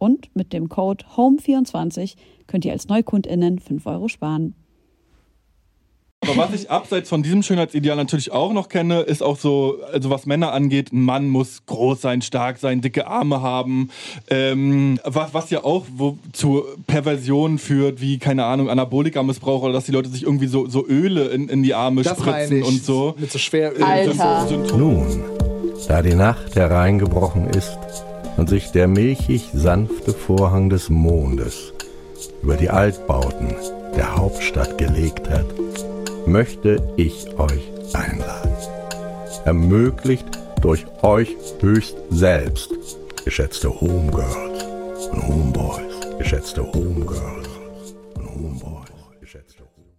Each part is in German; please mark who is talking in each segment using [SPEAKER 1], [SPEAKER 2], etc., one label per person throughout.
[SPEAKER 1] Und mit dem Code HOME24 könnt ihr als NeukundInnen 5 Euro sparen.
[SPEAKER 2] Aber was ich abseits von diesem Schönheitsideal natürlich auch noch kenne, ist auch so, also was Männer angeht, ein Mann muss groß sein, stark sein, dicke Arme haben, ähm, was, was ja auch wo, zu Perversionen führt, wie, keine Ahnung, Anabolika-Missbrauch oder dass die Leute sich irgendwie so, so Öle in, in die Arme
[SPEAKER 3] Das
[SPEAKER 2] spritzen und so.
[SPEAKER 3] Mit so Schweröl.
[SPEAKER 1] Alter.
[SPEAKER 2] So, so,
[SPEAKER 4] Nun, da die Nacht hereingebrochen ist und sich der milchig sanfte Vorhang des Mondes über die Altbauten der Hauptstadt gelegt hat, möchte ich euch einladen. Ermöglicht durch euch höchst selbst, geschätzte Homegirls und Homeboys, geschätzte Homegirls und Homeboys, geschätzte Homeboys.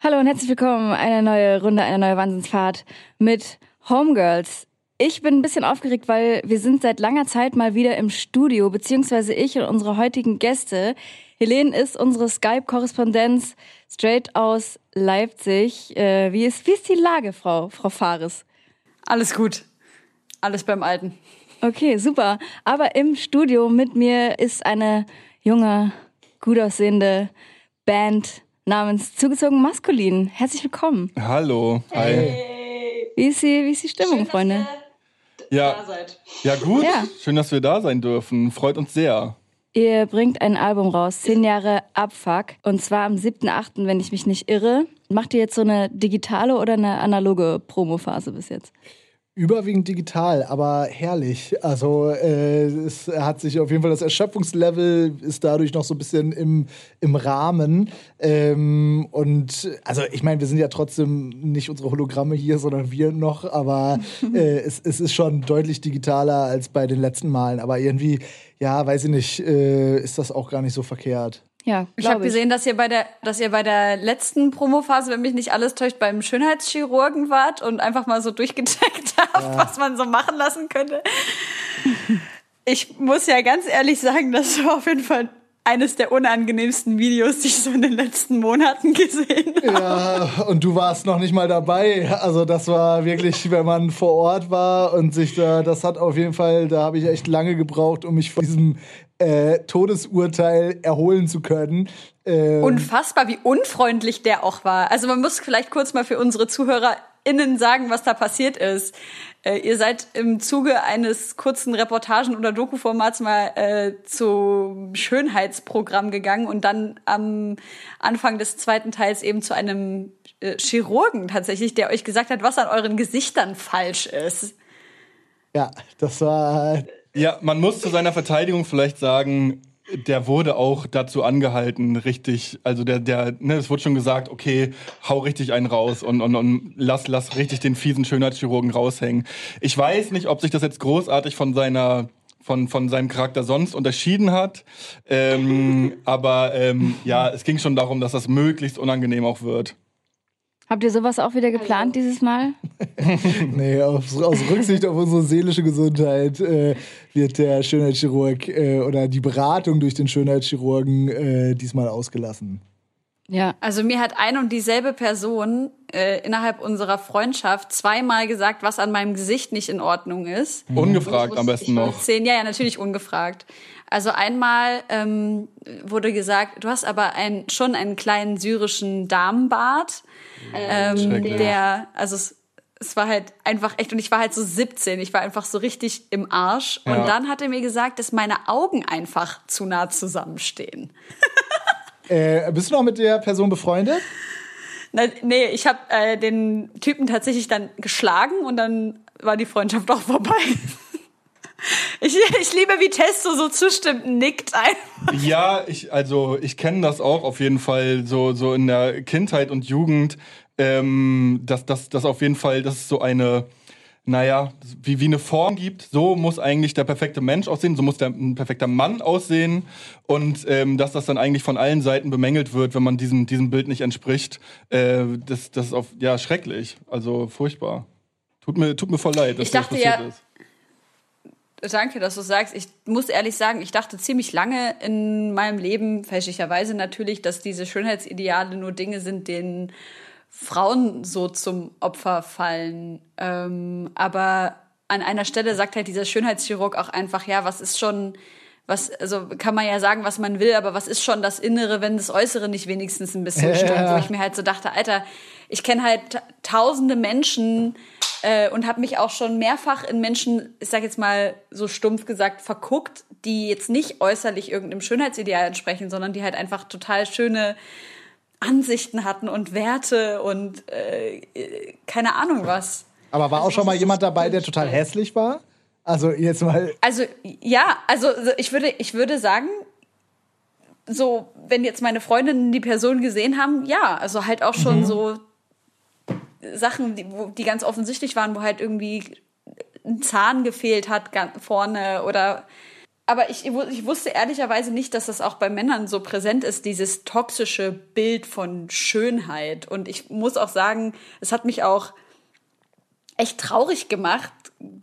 [SPEAKER 5] Hallo und herzlich willkommen. Eine neue Runde, eine neue Wahnsinnsfahrt mit Homegirls. Ich bin ein bisschen aufgeregt, weil wir sind seit langer Zeit mal wieder im Studio, beziehungsweise ich und unsere heutigen Gäste. Helene ist unsere Skype-Korrespondenz straight aus Leipzig. Äh, wie, ist, wie ist die Lage, Frau, Frau Fares?
[SPEAKER 6] Alles gut. Alles beim Alten.
[SPEAKER 5] Okay, super. Aber im Studio mit mir ist eine junge, gut aussehende Band namens Zugezogen Maskulin. Herzlich willkommen.
[SPEAKER 2] Hallo. Hi.
[SPEAKER 5] Wie ist die, wie ist die Stimmung, Freunde?
[SPEAKER 2] Ja, ja gut.
[SPEAKER 5] Ja.
[SPEAKER 2] Schön, dass wir da sein dürfen. Freut uns sehr.
[SPEAKER 5] Ihr bringt ein Album raus, 10 Jahre Abfuck. Und zwar am 7.8., wenn ich mich nicht irre. Macht ihr jetzt so eine digitale oder eine analoge Promophase bis jetzt?
[SPEAKER 3] Überwiegend digital, aber herrlich. Also äh, es hat sich auf jeden Fall das Erschöpfungslevel ist dadurch noch so ein bisschen im, im Rahmen. Ähm, und also ich meine, wir sind ja trotzdem nicht unsere Hologramme hier, sondern wir noch, aber äh, es, es ist schon deutlich digitaler als bei den letzten Malen. Aber irgendwie, ja, weiß ich nicht, äh, ist das auch gar nicht so verkehrt.
[SPEAKER 5] Ja,
[SPEAKER 6] Ich habe gesehen, dass ihr bei der, dass ihr bei der letzten Promophase, wenn mich nicht alles täuscht, beim Schönheitschirurgen wart und einfach mal so durchgecheckt habt, was man so machen lassen könnte. Ich muss ja ganz ehrlich sagen, das war auf jeden Fall eines der unangenehmsten Videos, die ich so in den letzten Monaten gesehen habe.
[SPEAKER 3] Ja, und du warst noch nicht mal dabei. Also das war wirklich, wenn man vor Ort war und sich da, das hat auf jeden Fall, da habe ich echt lange gebraucht, um mich von diesem äh, Todesurteil erholen zu können. Ähm,
[SPEAKER 6] Unfassbar, wie unfreundlich der auch war. Also man muss vielleicht kurz mal für unsere ZuhörerInnen sagen, was da passiert ist. Äh, ihr seid im Zuge eines kurzen Reportagen- oder Doku-Formats mal äh, zum Schönheitsprogramm gegangen und dann am Anfang des zweiten Teils eben zu einem äh, Chirurgen tatsächlich, der euch gesagt hat, was an euren Gesichtern falsch ist.
[SPEAKER 3] ja, das war
[SPEAKER 2] Ja, man muss zu seiner Verteidigung vielleicht sagen, der wurde auch dazu angehalten, richtig, also der, der, ne, es wurde schon gesagt, okay, hau richtig einen raus und, und, und lass, lass richtig den fiesen Schönheitschirurgen raushängen. Ich weiß nicht, ob sich das jetzt großartig von seiner von, von seinem Charakter sonst unterschieden hat. Ähm, aber ähm, ja, es ging schon darum, dass das möglichst unangenehm auch wird.
[SPEAKER 5] Habt ihr sowas auch wieder geplant dieses Mal?
[SPEAKER 3] Nee, aus, aus Rücksicht auf unsere seelische Gesundheit äh, wird der Schönheitschirurg äh, oder die Beratung durch den Schönheitschirurgen äh, diesmal ausgelassen.
[SPEAKER 5] Ja.
[SPEAKER 6] Also mir hat ein und dieselbe Person äh, innerhalb unserer Freundschaft zweimal gesagt, was an meinem Gesicht nicht in Ordnung ist.
[SPEAKER 2] Ungefragt am besten noch.
[SPEAKER 6] Zehn, ja, ja, natürlich ungefragt. Also einmal ähm, wurde gesagt, du hast aber ein, schon einen kleinen syrischen Damenbart, ähm,
[SPEAKER 2] Schrecklich.
[SPEAKER 6] der, also es es war halt einfach echt, und ich war halt so 17, ich war einfach so richtig im Arsch.
[SPEAKER 2] Ja.
[SPEAKER 6] Und dann hat er mir gesagt, dass meine Augen einfach zu nah zusammenstehen.
[SPEAKER 3] Äh, bist du noch mit der Person befreundet?
[SPEAKER 6] Na, nee, ich habe äh, den Typen tatsächlich dann geschlagen und dann war die Freundschaft auch vorbei. Ich, ich liebe, wie Testo so zustimmt, nickt ein.
[SPEAKER 2] Ja, ich, also ich kenne das auch auf jeden Fall so, so in der Kindheit und Jugend, ähm, dass das auf jeden Fall, dass es so eine, naja, wie, wie eine Form gibt. So muss eigentlich der perfekte Mensch aussehen, so muss der ein perfekter Mann aussehen und ähm, dass das dann eigentlich von allen Seiten bemängelt wird, wenn man diesem, diesem Bild nicht entspricht. Äh, das, das ist auf, ja schrecklich, also furchtbar. Tut mir, tut mir voll leid, dass
[SPEAKER 6] Ich dachte
[SPEAKER 2] das passiert
[SPEAKER 6] ja-
[SPEAKER 2] ist.
[SPEAKER 6] Danke, dass du sagst. Ich muss ehrlich sagen, ich dachte ziemlich lange in meinem Leben, fälschlicherweise natürlich, dass diese Schönheitsideale nur Dinge sind, denen Frauen so zum Opfer fallen. Ähm, aber an einer Stelle sagt halt dieser Schönheitschirurg auch einfach, ja, was ist schon, was, also kann man ja sagen, was man will, aber was ist schon das Innere, wenn das Äußere nicht wenigstens ein bisschen stimmt?
[SPEAKER 3] Ja.
[SPEAKER 6] Wo ich mir halt so dachte, Alter, ich kenne halt ta- tausende Menschen äh, und habe mich auch schon mehrfach in Menschen, ich sag jetzt mal so stumpf gesagt, verguckt, die jetzt nicht äußerlich irgendeinem Schönheitsideal entsprechen, sondern die halt einfach total schöne Ansichten hatten und Werte und äh, keine Ahnung was.
[SPEAKER 3] Aber war auch schon mal jemand dabei, der total hässlich war? Also jetzt mal.
[SPEAKER 6] Also ja, also so, ich würde, ich würde sagen, so wenn jetzt meine Freundinnen die Person gesehen haben, ja, also halt auch schon so Sachen, die, wo, die ganz offensichtlich waren, wo halt irgendwie ein Zahn gefehlt hat vorne oder aber ich, ich wusste ehrlicherweise nicht, dass das auch bei Männern so präsent ist, dieses toxische Bild von Schönheit. Und ich muss auch sagen, es hat mich auch echt traurig gemacht,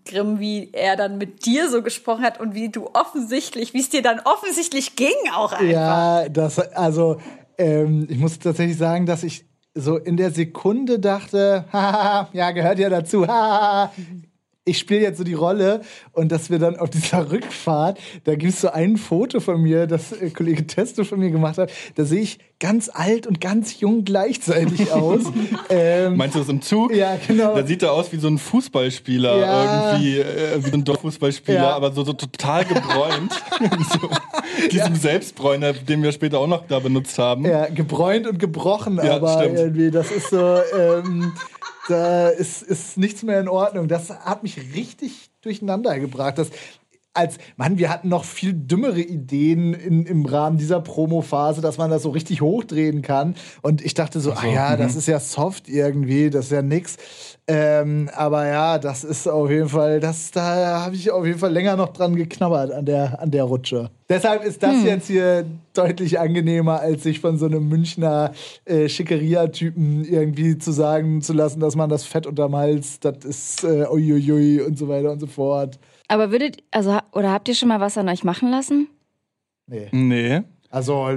[SPEAKER 6] Grimm, wie er dann mit dir so gesprochen hat und wie du offensichtlich, wie es dir dann offensichtlich ging auch einfach.
[SPEAKER 3] Ja, das, also, ähm, ich muss tatsächlich sagen, dass ich so in der Sekunde dachte, ja, gehört ja dazu. Ich spiele jetzt so die Rolle und dass wir dann auf dieser Rückfahrt, da gibt es so ein Foto von mir, das äh, Kollege Testo von mir gemacht hat. Da sehe ich ganz alt und ganz jung gleichzeitig aus. ähm,
[SPEAKER 2] Meinst du das im Zug?
[SPEAKER 3] Ja, genau.
[SPEAKER 2] Da sieht er aus wie so ein Fußballspieler,
[SPEAKER 3] Ja.
[SPEAKER 2] irgendwie, äh, wie so ein Dorffußballspieler,
[SPEAKER 3] Ja.
[SPEAKER 2] aber so, so total gebräunt. so, diesem Selbstbräuner, den wir später auch noch da benutzt haben.
[SPEAKER 3] Ja, gebräunt und gebrochen,
[SPEAKER 2] Ja,
[SPEAKER 3] aber
[SPEAKER 2] stimmt.
[SPEAKER 3] irgendwie, das ist so, ähm, da ist, ist nichts mehr in Ordnung. Das hat mich richtig durcheinander gebracht. Das, als, Mann, wir hatten noch viel dümmere Ideen in, im Rahmen dieser Promo-Phase, dass man das so richtig hochdrehen kann. Und ich dachte so, ah ja, das ist ja soft irgendwie, das ist ja nix. Ähm, aber ja, das ist auf jeden Fall, das, da habe ich auf jeden Fall länger noch dran geknabbert an der, an der Rutsche. Deshalb ist das jetzt hier deutlich angenehmer, als sich von so einem Münchner äh, Schickeria-Typen irgendwie zu sagen zu lassen, dass man das Fett unterm Hals, das ist äh, uiuiui und so weiter und so fort.
[SPEAKER 5] Aber würdet, also, ha- oder habt ihr schon mal was an euch machen lassen?
[SPEAKER 3] Nee.
[SPEAKER 2] Nee.
[SPEAKER 3] Also,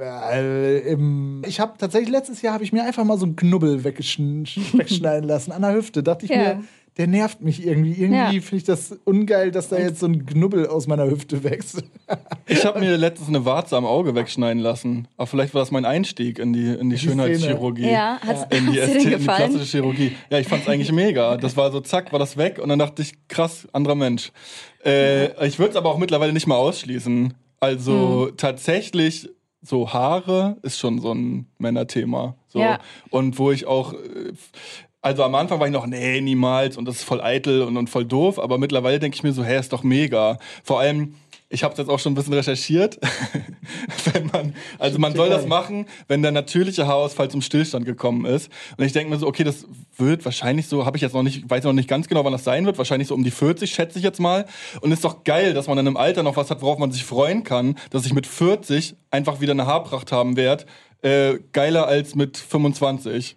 [SPEAKER 3] äh, im, ich habe tatsächlich letztes Jahr habe ich mir einfach mal so einen Knubbel wegschneiden lassen an der Hüfte. Dachte ich
[SPEAKER 5] Ja.
[SPEAKER 3] mir, der nervt mich irgendwie. Irgendwie
[SPEAKER 5] Ja.
[SPEAKER 3] finde ich das ungeil, dass da jetzt so ein Knubbel aus meiner Hüfte wächst.
[SPEAKER 2] Ich habe mir letztens eine Warze am Auge wegschneiden lassen. Aber vielleicht war das mein Einstieg in die, in die, Schönheitschirurgie.
[SPEAKER 5] Ja, hat's,
[SPEAKER 2] In die,
[SPEAKER 5] hat's dir
[SPEAKER 2] Ästhe-
[SPEAKER 5] denn
[SPEAKER 2] in die
[SPEAKER 5] gefallen?
[SPEAKER 2] plastische Chirurgie. Ja, ich fand's eigentlich mega. Das war so, zack, war das weg. Und dann dachte ich, krass, anderer Mensch. Äh, ich würde es aber auch mittlerweile nicht mehr ausschließen. Also
[SPEAKER 5] Hm.
[SPEAKER 2] tatsächlich, so Haare ist schon so ein Männerthema. So.
[SPEAKER 5] Ja.
[SPEAKER 2] Und wo ich auch. Also am Anfang war ich noch, nee, niemals und das ist voll eitel und, und voll doof, aber mittlerweile denke ich mir so, hey, ist doch mega. Vor allem, ich habe jetzt auch schon ein bisschen recherchiert, wenn man, also man soll das machen, wenn der natürliche Haarausfall zum Stillstand gekommen ist. Und ich denke mir so, okay, das wird wahrscheinlich so, habe ich jetzt noch nicht, weiß noch nicht ganz genau, wann das sein wird, wahrscheinlich so um die 40, schätze ich jetzt mal. Und ist doch geil, dass man dann im Alter noch was hat, worauf man sich freuen kann, dass ich mit 40 einfach wieder eine Haarpracht haben werde. Äh, geiler als mit 25.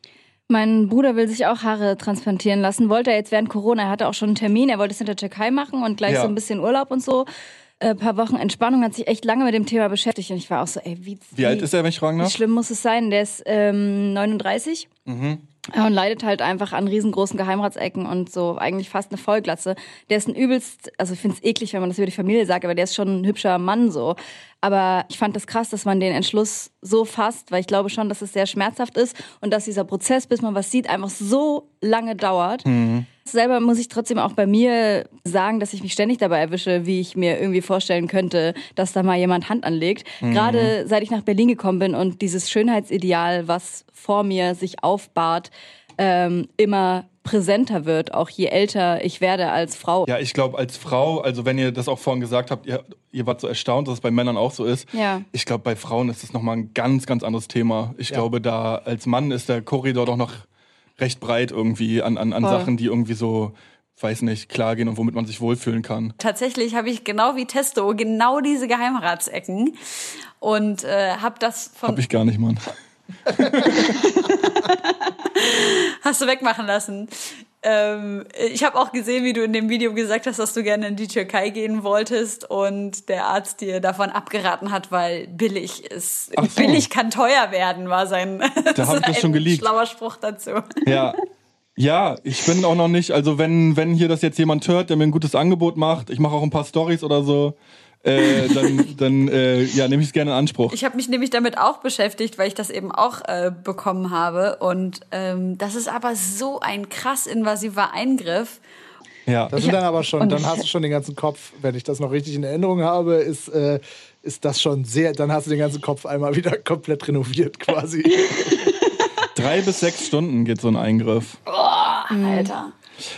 [SPEAKER 5] Mein Bruder will sich auch Haare transplantieren lassen. Wollte er jetzt während Corona. Er hatte auch schon einen Termin. Er wollte es in der Türkei machen und gleich
[SPEAKER 2] Ja.
[SPEAKER 5] so ein bisschen Urlaub und so. Ein paar Wochen Entspannung, hat sich echt lange mit dem Thema beschäftigt. Und ich war auch so, ey, wie,
[SPEAKER 2] Wie alt ist er, wenn ich fragen
[SPEAKER 5] Wie
[SPEAKER 2] darf?
[SPEAKER 5] schlimm muss es sein? Der ist ähm, 39. Ja, und leidet halt einfach an riesengroßen Geheimratsecken und so eigentlich fast eine Vollglatze. Der ist ein übelst, also ich finde es eklig, wenn man das über die Familie sagt, aber der ist schon ein hübscher Mann so. Aber ich fand das krass, dass man den Entschluss so fasst, weil ich glaube schon, dass es sehr schmerzhaft ist und dass dieser Prozess, bis man was sieht, einfach so lange dauert. Mhm. Selber muss ich trotzdem auch bei mir sagen, dass ich mich ständig dabei erwische, wie ich mir irgendwie vorstellen könnte, dass da mal jemand Hand anlegt. Mhm. Gerade seit ich nach Berlin gekommen bin und dieses Schönheitsideal, was vor mir sich aufbahrt, ähm, immer präsenter wird, auch je älter ich werde als Frau.
[SPEAKER 2] Ja, ich glaube, als Frau, also wenn ihr das auch vorhin gesagt habt, ihr, ihr wart so erstaunt, dass es bei Männern auch so ist.
[SPEAKER 5] Ja.
[SPEAKER 2] Ich glaube, bei Frauen ist das nochmal ein ganz, ganz anderes Thema. Ich ja. glaube, da als Mann ist der Korridor doch noch recht breit irgendwie an, an, an Sachen, die irgendwie so weiß nicht, klar gehen und womit man sich wohlfühlen kann.
[SPEAKER 6] Tatsächlich habe ich genau wie Testo genau diese Geheimratsecken und äh, habe das von.
[SPEAKER 2] Hab ich gar nicht, Mann.
[SPEAKER 6] Hast du wegmachen lassen. Ähm, ich habe auch gesehen, wie du in dem Video gesagt hast, dass du gerne in die Türkei gehen wolltest und der Arzt dir davon abgeraten hat, weil billig ist. So. Billig kann teuer werden, war sein,
[SPEAKER 2] da hab ich das schon geleakt.
[SPEAKER 6] schlauer Spruch dazu.
[SPEAKER 2] Ja. Ja, ich bin auch noch nicht, also wenn, wenn hier das jetzt jemand hört, der mir ein gutes Angebot macht, ich mache auch ein paar Stories oder so, äh, dann, dann äh, ja, nehme ich es gerne in Anspruch.
[SPEAKER 6] Ich habe mich nämlich damit auch beschäftigt, weil ich das eben auch äh, bekommen habe. Und ähm, das ist aber so ein krass invasiver Eingriff.
[SPEAKER 3] Ja. Das sind dann aber schon, dann hast du schon den ganzen Kopf, wenn ich das noch richtig in Erinnerung habe, ist, äh, ist das schon sehr, dann hast du den ganzen Kopf einmal wieder komplett renoviert quasi.
[SPEAKER 2] Drei bis sechs Stunden geht so ein Eingriff.
[SPEAKER 6] Oh, Alter.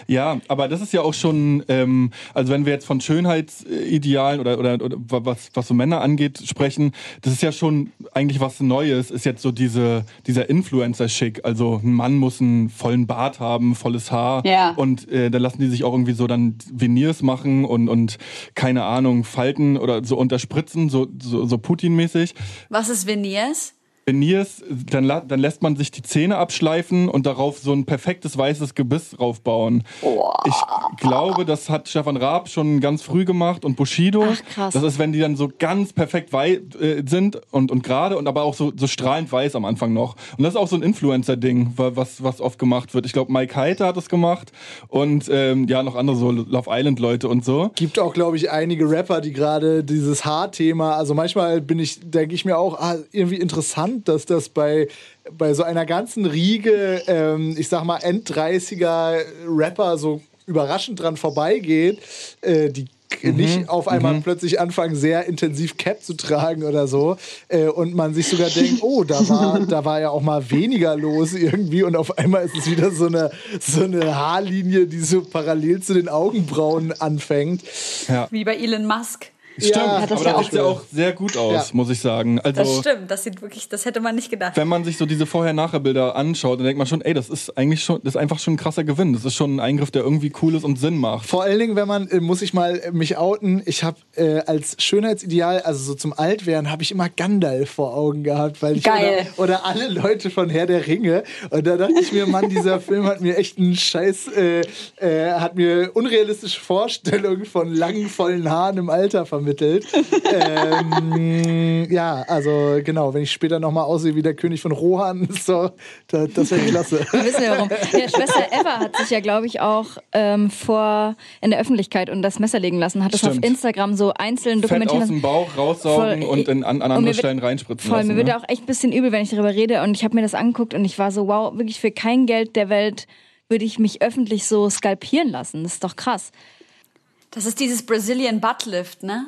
[SPEAKER 2] Ja, aber das ist ja auch schon, ähm, also wenn wir jetzt von Schönheitsidealen oder, oder, oder was, was so Männer angeht sprechen, das ist ja schon eigentlich was Neues, ist jetzt so diese, dieser Influencer-Schick. Also ein Mann muss einen vollen Bart haben, volles Haar
[SPEAKER 6] ja.
[SPEAKER 2] und äh, da lassen die sich auch irgendwie so dann Veneers machen und, und keine Ahnung, Falten oder so unterspritzen, so, so, so Putin-mäßig.
[SPEAKER 6] Was ist Veneers?
[SPEAKER 2] Veneers, dann, dann lässt man sich die Zähne abschleifen und darauf so ein perfektes weißes Gebiss draufbauen.
[SPEAKER 6] Oh.
[SPEAKER 2] Ich glaube, das hat Stefan Raab schon ganz früh gemacht und Bushido.
[SPEAKER 6] Ach, krass.
[SPEAKER 2] Das ist, wenn die dann so ganz perfekt weiß äh, sind und, und gerade und aber auch so, so strahlend weiß am Anfang noch. Und das ist auch so ein Influencer-Ding, was, was oft gemacht wird. Ich glaube, Mike Heiter hat das gemacht und ähm, ja, noch andere so Love Island-Leute und so.
[SPEAKER 3] Gibt auch, glaube ich, einige Rapper, die gerade dieses Haarthema, also manchmal bin ich, denke ich mir auch, ah, irgendwie interessant dass das bei, bei so einer ganzen Riege, ähm, ich sag mal, End-30er Rapper so überraschend dran vorbeigeht, äh, die mhm. nicht auf einmal mhm. plötzlich anfangen, sehr intensiv Cap zu tragen oder so. Äh, und man sich sogar denkt, oh, da war, da war ja auch mal weniger los irgendwie. Und auf einmal ist es wieder so eine, so eine Haarlinie, die so parallel zu den Augenbrauen anfängt.
[SPEAKER 6] Ja. Wie bei Elon Musk.
[SPEAKER 2] Stimmt, ja, aber das sieht ja auch sehr gut aus, ja. muss ich sagen. Also,
[SPEAKER 6] das stimmt, das sieht wirklich, das hätte man nicht gedacht.
[SPEAKER 2] Wenn man sich so diese Vorher-Nachher-Bilder anschaut, dann denkt man schon, ey, das ist eigentlich schon, das ist einfach schon ein krasser Gewinn. Das ist schon ein Eingriff, der irgendwie cool ist und Sinn macht.
[SPEAKER 3] Vor allen Dingen, wenn man, äh, muss ich mal äh, mich outen, ich habe äh, als Schönheitsideal, also so zum Altwerden, habe ich immer Gandalf vor Augen gehabt, weil ich
[SPEAKER 6] Geil.
[SPEAKER 3] Oder, oder, alle Leute von Herr der Ringe. Und da dachte ich mir, Mann, dieser Film hat mir echt einen Scheiß, äh, äh, hat mir unrealistische Vorstellungen von langen, vollen Haaren im Alter vermittelt ähm, ja, also genau, wenn ich später nochmal aussehe wie der König von Rohan, so, das, das wäre klasse.
[SPEAKER 5] Wir wissen ja warum. Ja, Schwester Eva hat sich ja, glaube ich, auch ähm, vor in der Öffentlichkeit und das Messer legen lassen, hat das auf Instagram so einzeln dokumentiert.
[SPEAKER 2] aus dem Bauch raussaugen voll, und in, an, an andere Stellen reinspritzen
[SPEAKER 5] voll,
[SPEAKER 2] lassen.
[SPEAKER 5] Mir wird ne? auch echt ein bisschen übel, wenn ich darüber rede und ich habe mir das angeguckt und ich war so, wow, wirklich für kein Geld der Welt würde ich mich öffentlich so skalpieren lassen. Das ist doch krass.
[SPEAKER 6] Das ist dieses Brazilian Butt Lift, ne?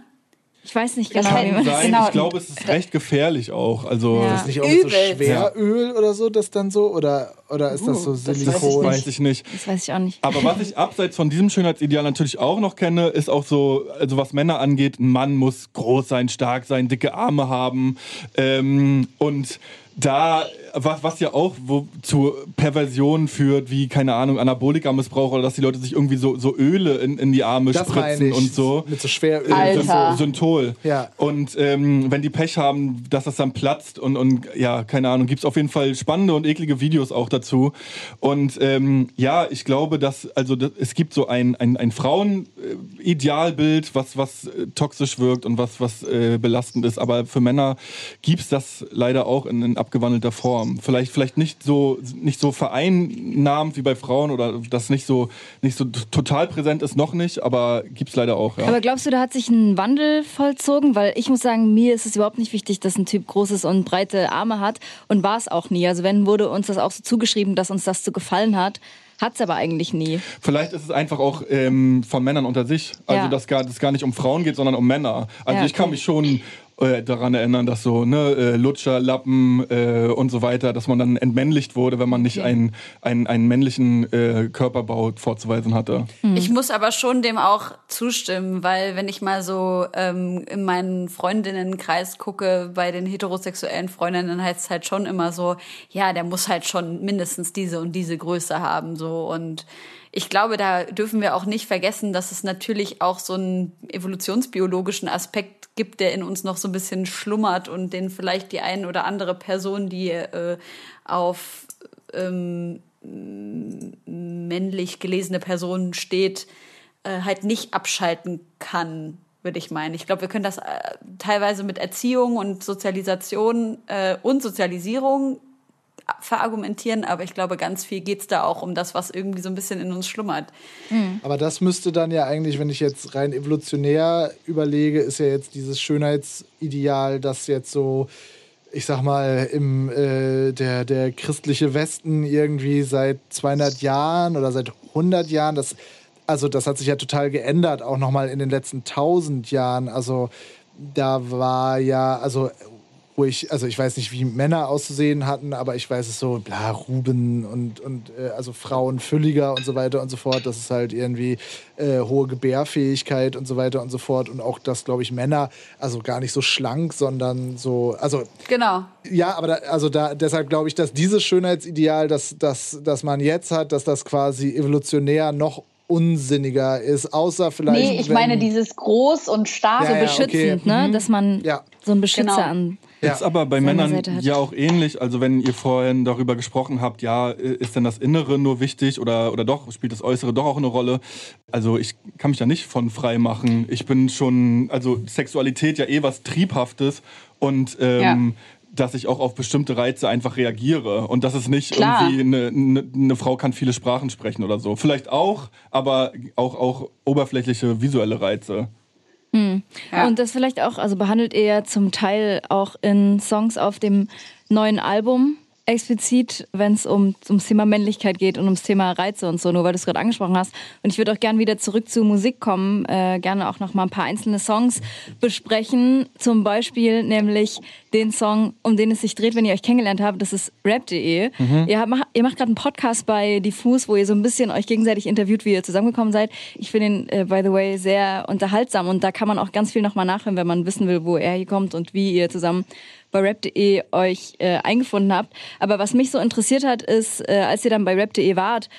[SPEAKER 5] Ich weiß nicht genau, wie man
[SPEAKER 2] das genau. Ich glaube, es ist recht gefährlich auch. Also
[SPEAKER 3] ja. Ist das nicht auch so Schweröl oder so, das dann so? Oder, oder ist uh, das so Silikon?
[SPEAKER 2] Das weiß ich nicht.
[SPEAKER 5] Das weiß ich auch nicht.
[SPEAKER 2] Aber was ich abseits von diesem Schönheitsideal natürlich auch noch kenne, ist auch so, also was Männer angeht, ein Mann muss groß sein, stark sein, dicke Arme haben. Ähm, und da, was, was ja auch wo, zu Perversionen führt, wie, keine Ahnung, Anabolika-Missbrauch oder dass die Leute sich irgendwie so, so Öle in, in die Arme das spritzen und so.
[SPEAKER 3] Mit so Schweröl.
[SPEAKER 6] Alter.
[SPEAKER 2] Synthol.
[SPEAKER 3] Ja.
[SPEAKER 2] Und ähm, wenn die Pech haben, dass das dann platzt und, und ja, keine Ahnung, gibt's auf jeden Fall spannende und eklige Videos auch dazu. Und ähm, ja, ich glaube, dass, also das, es gibt so ein, ein, ein Frauen-Idealbild, was, was äh, toxisch wirkt und was, was äh, belastend ist. Aber für Männer gibt's das leider auch in, in abgewandelter Form. Vielleicht, vielleicht nicht so, nicht so vereinnahmt wie bei Frauen oder das nicht so, nicht so total präsent ist, noch nicht, aber gibt es leider auch. Ja.
[SPEAKER 5] Aber glaubst du, da hat sich ein Wandel vollzogen? Weil ich muss sagen, mir ist es überhaupt nicht wichtig, dass ein Typ großes und breite Arme hat und war es auch nie. Also wenn wurde uns das auch so zugeschrieben, dass uns das so gefallen hat. Hat es aber eigentlich nie.
[SPEAKER 2] Vielleicht ist es einfach auch ähm, von Männern unter sich. Also, ja. dass gar, es gar nicht um Frauen geht, sondern um Männer. Also, ja, ich kann mich schon äh, daran erinnern, dass so ne, äh, Lutscher, Lappen äh, und so weiter, dass man dann entmännlicht wurde, wenn man nicht okay. einen, einen, einen männlichen äh, Körperbau vorzuweisen hatte.
[SPEAKER 6] Mhm. Ich muss aber schon dem auch zustimmen, weil wenn ich mal so ähm, in meinen Freundinnenkreis gucke, bei den heterosexuellen Freundinnen, dann heißt es halt schon immer so, ja, der muss halt schon mindestens diese und diese Größe haben, so und ich glaube, da dürfen wir auch nicht vergessen, dass es natürlich auch so einen evolutionsbiologischen Aspekt gibt, der in uns noch so ein bisschen schlummert und den vielleicht die ein oder andere Person, die äh, auf ähm, männlich gelesene Personen steht, äh, halt nicht abschalten kann, würde ich meinen. Ich glaube, wir können das äh, teilweise mit Erziehung und Sozialisation äh, und Sozialisierung verargumentieren, aber ich glaube, ganz viel geht es da auch um das, was irgendwie so ein bisschen in uns schlummert.
[SPEAKER 3] Mhm. Aber das müsste dann ja eigentlich, wenn ich jetzt rein evolutionär überlege, ist ja jetzt dieses Schönheitsideal, das jetzt so ich sag mal, im, äh, der, der christliche Westen irgendwie seit 200 Jahren oder seit 100 Jahren, das, also das hat sich ja total geändert, auch nochmal in den letzten 1000 Jahren. Also da war ja, also wo ich, also ich weiß nicht, wie Männer auszusehen hatten, aber ich weiß es so, bla, Ruben und, und äh, also Frauen fülliger und so weiter und so fort. Das ist halt irgendwie äh, hohe Gebärfähigkeit und so weiter und so fort. Und auch, dass, glaube ich, Männer, also gar nicht so schlank, sondern so, also.
[SPEAKER 6] Genau.
[SPEAKER 3] Ja, aber da, also da, deshalb glaube ich, dass dieses Schönheitsideal, das, das, das man jetzt hat, dass das quasi evolutionär noch unsinniger ist, außer vielleicht.
[SPEAKER 6] Nee, ich meine dieses groß und stark.
[SPEAKER 5] Ja, so beschützend, okay. ne? Mhm. Dass man ja. so einen Beschützer genau. an
[SPEAKER 2] ja. Ist aber bei Männern ja auch ähnlich. Also wenn ihr vorhin darüber gesprochen habt, ja, ist denn das Innere nur wichtig oder, oder doch, spielt das Äußere doch auch eine Rolle? Also ich kann mich da nicht von frei machen. Ich bin schon, also Sexualität ja eh was Triebhaftes und ähm, ja dass ich auch auf bestimmte Reize einfach reagiere und dass es nicht Klar. irgendwie eine, eine, eine, Frau kann viele Sprachen sprechen oder so. Vielleicht auch, aber auch, auch oberflächliche visuelle Reize.
[SPEAKER 5] Hm. Ja. Und das vielleicht auch, also behandelt ihr zum Teil auch in Songs auf dem neuen Album explizit, wenn es um, ums Thema Männlichkeit geht und ums Thema Reize und so, nur weil du es gerade angesprochen hast. Und ich würde auch gerne wieder zurück zu Musik kommen, äh, gerne auch noch mal ein paar einzelne Songs besprechen. Zum Beispiel nämlich den Song, um den es sich dreht, wenn ihr euch kennengelernt habt, das ist rap.de. Mhm. Ihr, ihr macht gerade einen Podcast bei Diffus, wo ihr so ein bisschen euch gegenseitig interviewt, wie ihr zusammengekommen seid. Ich finde ihn, äh, by the way, sehr unterhaltsam und da kann man auch ganz viel nochmal nachhören, wenn man wissen will, wo er hier kommt und wie ihr zusammen bei rap.de euch äh, eingefunden habt. Aber was mich so interessiert hat, ist, äh, als ihr dann bei rap.de wart,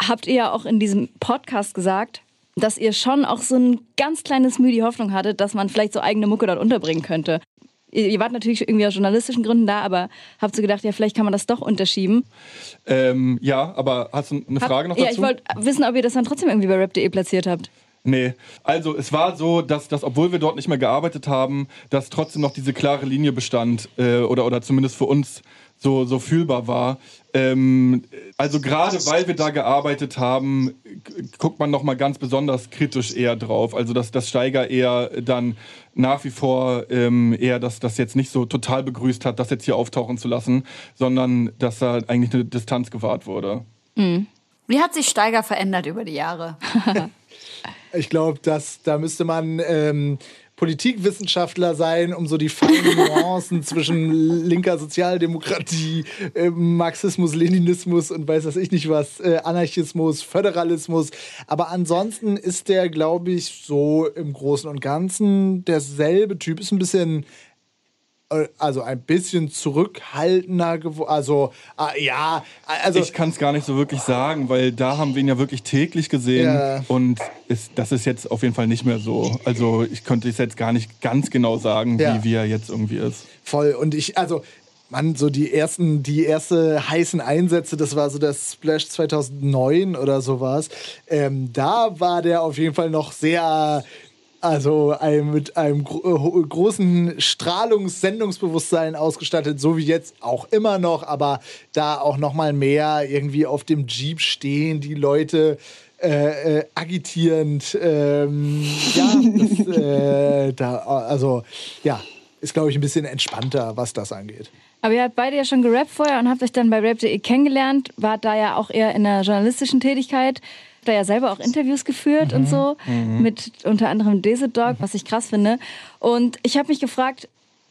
[SPEAKER 5] habt ihr ja auch in diesem Podcast gesagt, dass ihr schon auch so ein ganz kleines Mühe die Hoffnung hattet, dass man vielleicht so eigene Mucke dort unterbringen könnte. Ihr wart natürlich irgendwie aus journalistischen Gründen da, aber habt so gedacht, ja, vielleicht kann man das doch unterschieben?
[SPEAKER 2] Ähm, ja, aber hast du eine Frage Hab, noch dazu?
[SPEAKER 5] Ja, ich wollte wissen, ob ihr das dann trotzdem irgendwie bei rap.de platziert habt.
[SPEAKER 2] Nee, also es war so, dass, dass obwohl wir dort nicht mehr gearbeitet haben, dass trotzdem noch diese klare Linie bestand äh, oder, oder zumindest für uns so, so fühlbar war. Ähm, also gerade weil wir da gearbeitet haben, guckt man noch mal ganz besonders kritisch eher drauf. Also dass das Steiger eher dann nach wie vor ähm, eher das, das jetzt nicht so total begrüßt hat, das jetzt hier auftauchen zu lassen, sondern dass da eigentlich eine Distanz gewahrt wurde.
[SPEAKER 6] Mhm. Wie hat sich Steiger verändert über die Jahre?
[SPEAKER 3] Ich glaube, da müsste man ähm, Politikwissenschaftler sein, um so die feinen Nuancen zwischen linker Sozialdemokratie, äh, Marxismus, Leninismus und weiß was ich nicht was, äh, Anarchismus, Föderalismus. Aber ansonsten ist der, glaube ich, so im Großen und Ganzen derselbe Typ. Ist ein bisschen also ein bisschen zurückhaltender geworden. Also, äh, ja, also.
[SPEAKER 2] Ich kann es gar nicht so wirklich sagen, weil da haben wir ihn ja wirklich täglich gesehen ja. und ist, das ist jetzt auf jeden Fall nicht mehr so. Also, ich könnte es jetzt gar nicht ganz genau sagen, ja. wie, wie er jetzt irgendwie ist.
[SPEAKER 3] Voll. Und ich, also, Mann, so die ersten, die erste heißen Einsätze, das war so das Splash 2009 oder sowas. Ähm, da war der auf jeden Fall noch sehr Also ein, mit einem gro äh, großen Strahlungssendungsbewusstsein ausgestattet, so wie jetzt auch immer noch, aber da auch noch mal mehr irgendwie auf dem Jeep stehen, die Leute äh, äh, agitierend. Ähm, ja, das, äh, da, also ja, ist glaube ich ein bisschen entspannter, was das angeht.
[SPEAKER 5] Aber ihr habt beide ja schon gerappt vorher und habt euch dann bei rap.de kennengelernt, wart da ja auch eher in der journalistischen Tätigkeit da ja selber auch Interviews geführt mhm. und so mhm. mit unter anderem Desert Dog, was ich krass finde. Und ich habe mich gefragt,